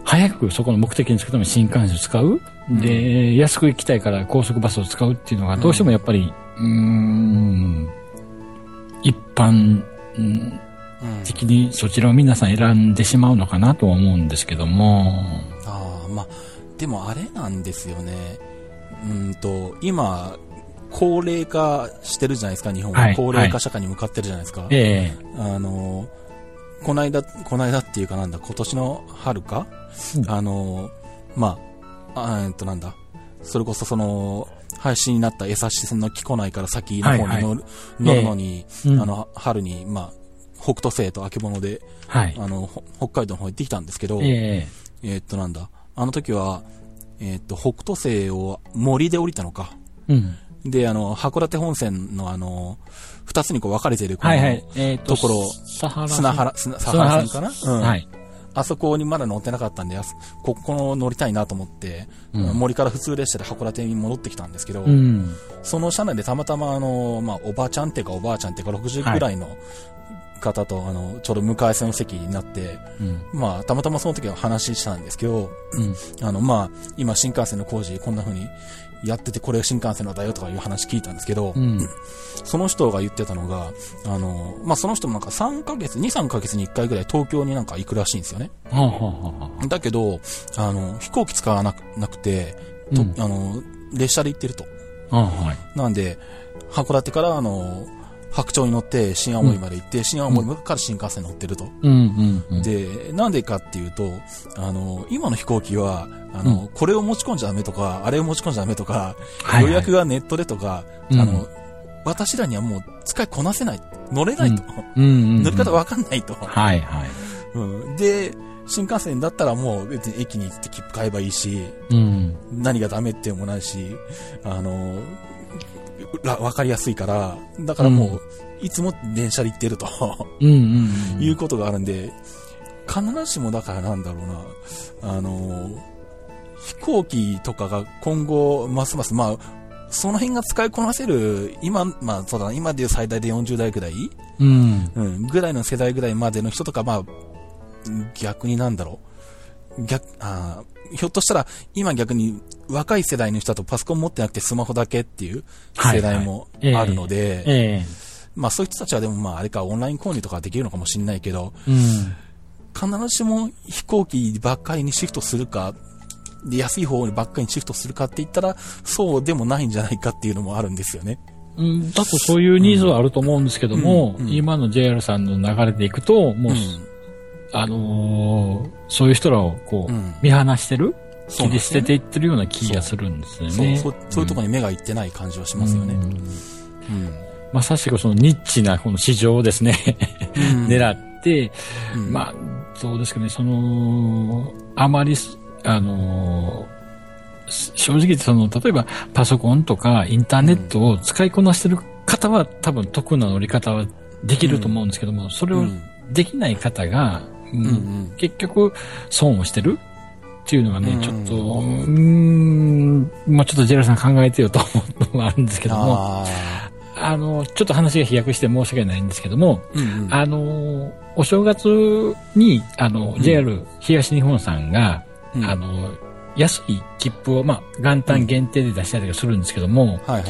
早くそこの目的に着くために新幹線を使う。で、安く行きたいから高速バスを使うっていうのが、どうしてもやっぱり、うーん、一般。的にそちらを皆さん選んでしまうのかなとは思うんですけども、ああ、まあ、でもあれなんですよね。うんと、今、高齢化してるじゃないですか、日本は。はい高齢化社会に向かってるじゃないですか。えあの、この間、この間っていうかなんだ、今年の春か、うんあの、まあ、あえっとなんだ、それこそその、廃止になった江差線の木古内から先の方に乗る,、はいはい乗るのに、ええうんあの、春に、まあ、北斗星とあけぼので、はい。あの、ほ北海道の方行ってきたんですけど、えええーっと、なんだ。あの時は、えーっと、北斗星を森で降りたのか。うん。で、あの、函館本線のあの、二つにこう分かれてる、このはいはい。えっ、と、ところ砂原、砂、サハラ線かな？うん。はい。あそこにまだ乗ってなかったんで、ここの乗りたいなと思って、うん森から普通列車で函館に戻ってきたんですけど、うん。その車内でたまたまあの、まあ、おばあちゃんっていうかおばあちゃんっていうか60ぐらいの方と、あの、ちょうど向かい線の席になって、うん。まあ、たまたまその時は話したんですけど、うん。あの、まあ、今新幹線の工事こんな風にやってて、これが新幹線のだよとかいう話聞いたんですけど、うん。その人が言ってたのが、あの、まあ、その人もなんか3ヶ月、2、3ヶ月に1回ぐらい東京になんか行くらしいんですよね。はあ、はあはあ、だけど、あの、飛行機使わなくなくて、とうんあの、列車で行ってると。あはい。なんで、函館からあの、白鳥に乗って新青森まで行って、新青森から新幹線乗ってると。うん、うん、うん。で、なんでかっていうと、あの、今の飛行機は、あの、これを持ち込んじゃダメとか、あれを持ち込んじゃダメとか、はいはい予約がネットでとか、うんあの、私らにはもう使いこなせない。乗れないと。うん、うん。乗り方わかんないと。はい、はい。うん、で、新幹線だったらもう別に駅に行って切符買えばいいし、うん。何がダメっていうのもないし、あの、らわかりやすいから、だからもう、いつも電車で行ってるとうん、うん。いうことがあるんで、必ずしもだからなんだろうな、あの、飛行機とかが今後、ますます、まあ、その辺が使いこなせる、今、まあそうだな、今でいう最大で40代ぐらい？うん。うん、ぐらいの世代ぐらいまでの人とか、まあ、逆になんだろう。逆、あーひょっとしたら、今逆に若い世代の人だとパソコン持ってなくてスマホだけっていう世代もあるので、ええまあそういう人たちはでもまああれかオンライン購入とかできるのかもしれないけど、うん。必ずしも飛行機ばっかりにシフトするか、で安い方ばっかりにシフトするかって言ったら、そうでもないんじゃないかっていうのもあるんですよね。うん、だとそういうニーズはあると思うんですけども、うんうん。今の JR さんの流れでいくと、もう、うんあのーそういう人らをこう、うん。見放してる切り捨てていってるような気がするんですよそうね。そうそういうところに目がいってない感じはしますよね。うん。うん。まさしくそのニッチなこの市場をですね、狙って、うん。まあ、どうですかね、その、あまりす、あのーす正直その、例えばパソコンとかインターネットを使いこなしてる方は多分得な乗り方はできると思うんですけども、それをうん。できない方が、うんうん結局損をしてるっていうのがね、うんちょっと、うーん、まあちょっとジェラさん考えてよと思うのもあるんですけども、ああの、ちょっと話が飛躍して申し訳ないんですけども、ーうんうんあの、お正月に、あの、JR 東日本さんが、うんあの、安い切符を、まあ、元旦限定で出したりとかするんですけども、はいはい。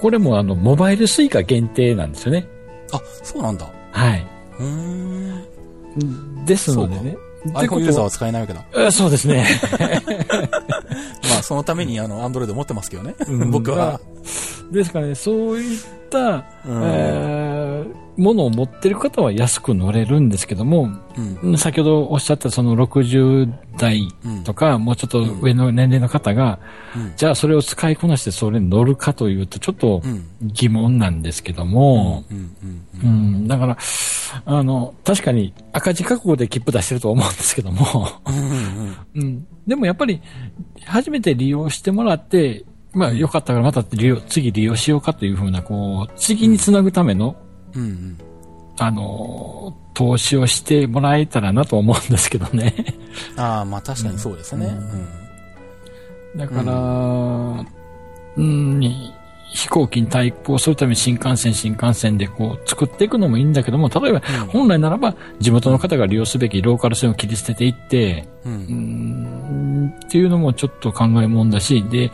これもあの、モバイルスイカ限定なんですよね。あ、そうなんだ。はい。うーん。ですのでね。iPhone ユーザーは使えないわけだ。あそうですね。まあ、そのために、あの、Android 持ってますけどねう。ん僕は。ですからね、そういった、うんえーものを持ってる方は安く乗れるんですけども、うん。先ほどおっしゃったその60代とか、もうちょっと上の年齢の方が、うんじゃあそれを使いこなしてそれに乗るかというと、ちょっとうん。疑問なんですけども、うん。ううん。ん、だから、あの、確かに赤字覚悟で切符出してると思うんですけども、うん。うん、でもやっぱり、初めて利用してもらって、まあ、よかったからまた利用、次利用しようかというふうな、こう、次につなぐための、うん。うん。あの、投資をしてもらえたらなと思うんですけどね。ああ、まあ確かにそうですね。だから、うん、飛行機に対抗するために新幹線、新幹線でこう作っていくのもいいんだけども、例えば、本来ならば地元の方が利用すべきローカル線を切り捨てていって、うん。う。うんん、っていうのもちょっと考えもんだし、で、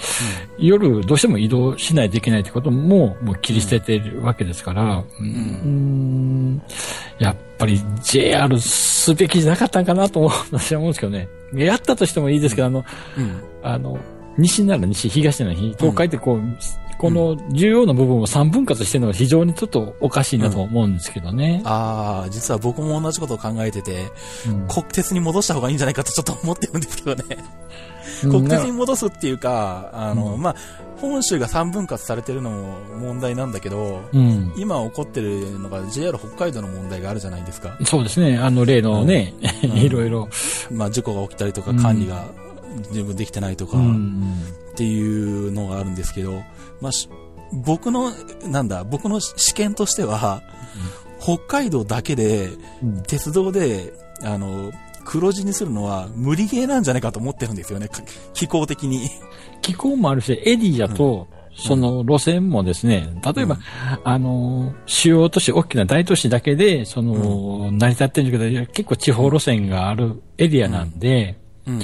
夜どうしても移動しないといけないってことももう切り捨ててるわけですから、うん、やっぱり JR すべきじゃなかったんかなと私は思うんですけどね。やったとしてもいいですけど、あの、うん。あの、西なら西、東なら東、東海ってこう、この重要な部分を3分割してるのが非常にちょっとおかしいなと思うんですけどね。ああ、実は僕も同じことを考えてて、うん国鉄に戻した方がいいんじゃないかとちょっと思ってるんですけどね。うん国鉄に戻すっていうか、あの、うまあ、本州が3分割されてるのも問題なんだけど、うん。今起こってるのが JR 北海道の問題があるじゃないですか。そうですね。あの例のね、ん いろいろ。まあ、事故が起きたりとかうん管理が十分できてないとか、うん。っていうのがあるんですけど、まあ、し僕の、なんだ、僕の試験としては、北海道だけで、うん。鉄道で、あの、黒字にするのは無理ゲーなんじゃないかと思ってるんですよね、か気候的に。気候もあるし、エディだと、その路線もですね、例えば、うん。あの、主要都市、大きな大都市だけで、その、成り立ってるんだけど、結構地方路線があるエリアなんで、うん。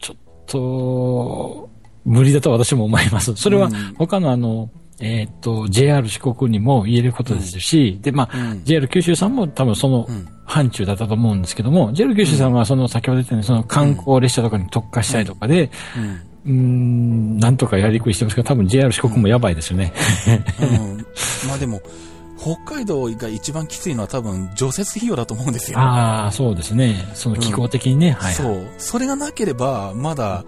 ちょっと、無理だと私も思います。それはうん他のあの、えーっと、JR 四国にも言えることですし、で、まあ、うん JR 九州さんも多分そのうん範疇だったと思うんですけども、JR 九州さんはその先ほど言ったようにその観光列車とかに特化したりとかで、うん。なんとかやりくりしてますけど、多分 JR 四国もやばいですよね。うん。まあでも、北海道が一番きついのは多分除雪費用だと思うんですよ。ああ、そうですね。その気候的にね、はい。そう。それがなければ、まだ、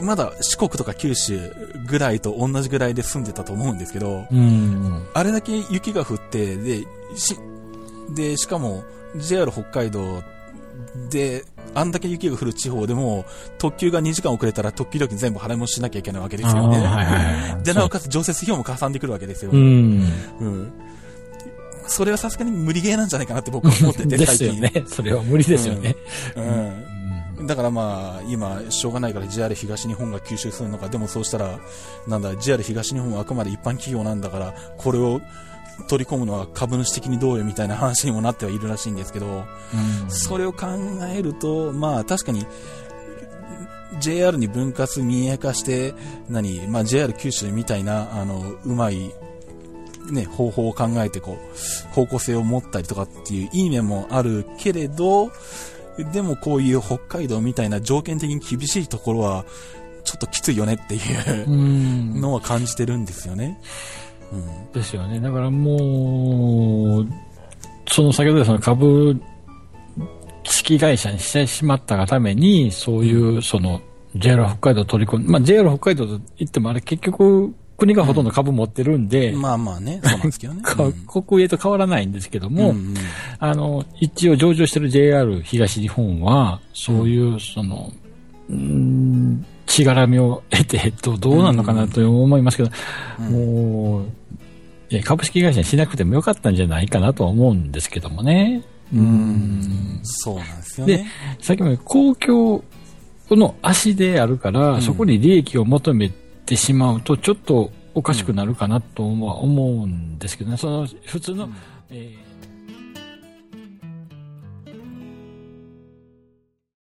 まだ四国とか九州ぐらいと同じぐらいで住んでたと思うんですけど、うん。あれだけ雪が降って、で、し、で、しかも JR 北海道で、あんだけ雪が降る地方でも、特急が2時間遅れたら特急料金全部払い戻ししなきゃいけないわけですよね。はいはいはいで、なおかつ常設費用もかさんでくるわけですよ。うん。うん。それはさすがに無理ゲーなんじゃないかなって僕は思ってて、で最近。すよね。それは無理ですよね。うん。だからまあ、今、しょうがないから JR 東日本が吸収するのか、でもそうしたら、なんだ、JR 東日本はあくまで一般企業なんだから、これを取り込むのは株主的にどうよみたいな話にもなってはいるらしいんですけど、それを考えると、まあ確かに、JR に分割民営化して、何、まあ JR 九州みたいな、あの、うまい、ね、方法を考えて、こう、方向性を持ったりとかっていういい面もあるけれど、でもこういう北海道みたいな条件的に厳しいところは、ちょっときついよねっていううん。のは感じてるんですよね。うん。ですよね。だからもう、その先ほどその株式会社にしてしまったがために、そういうその JR 北海道を取り込んまあ JR 北海道と言ってもあれ結局国がほとんど株持ってるんで、まあまあね、そうなんですけどね。か国営と変わらないんですけども、うんうんあの、一応上場してる JR 東日本は、そういう、その、うーん、しがらみを得て、どどうなのかなと思いますけど、もう、いや株式会社にしなくてもよかったんじゃないかなとは思うんですけどもね。うーん。そうなんですよでね。、さっきも公共の足であるから、んそこに利益を求めてしまうと、ちょっとおかしくなるかなとは思うんですけどね。その、普通の、えー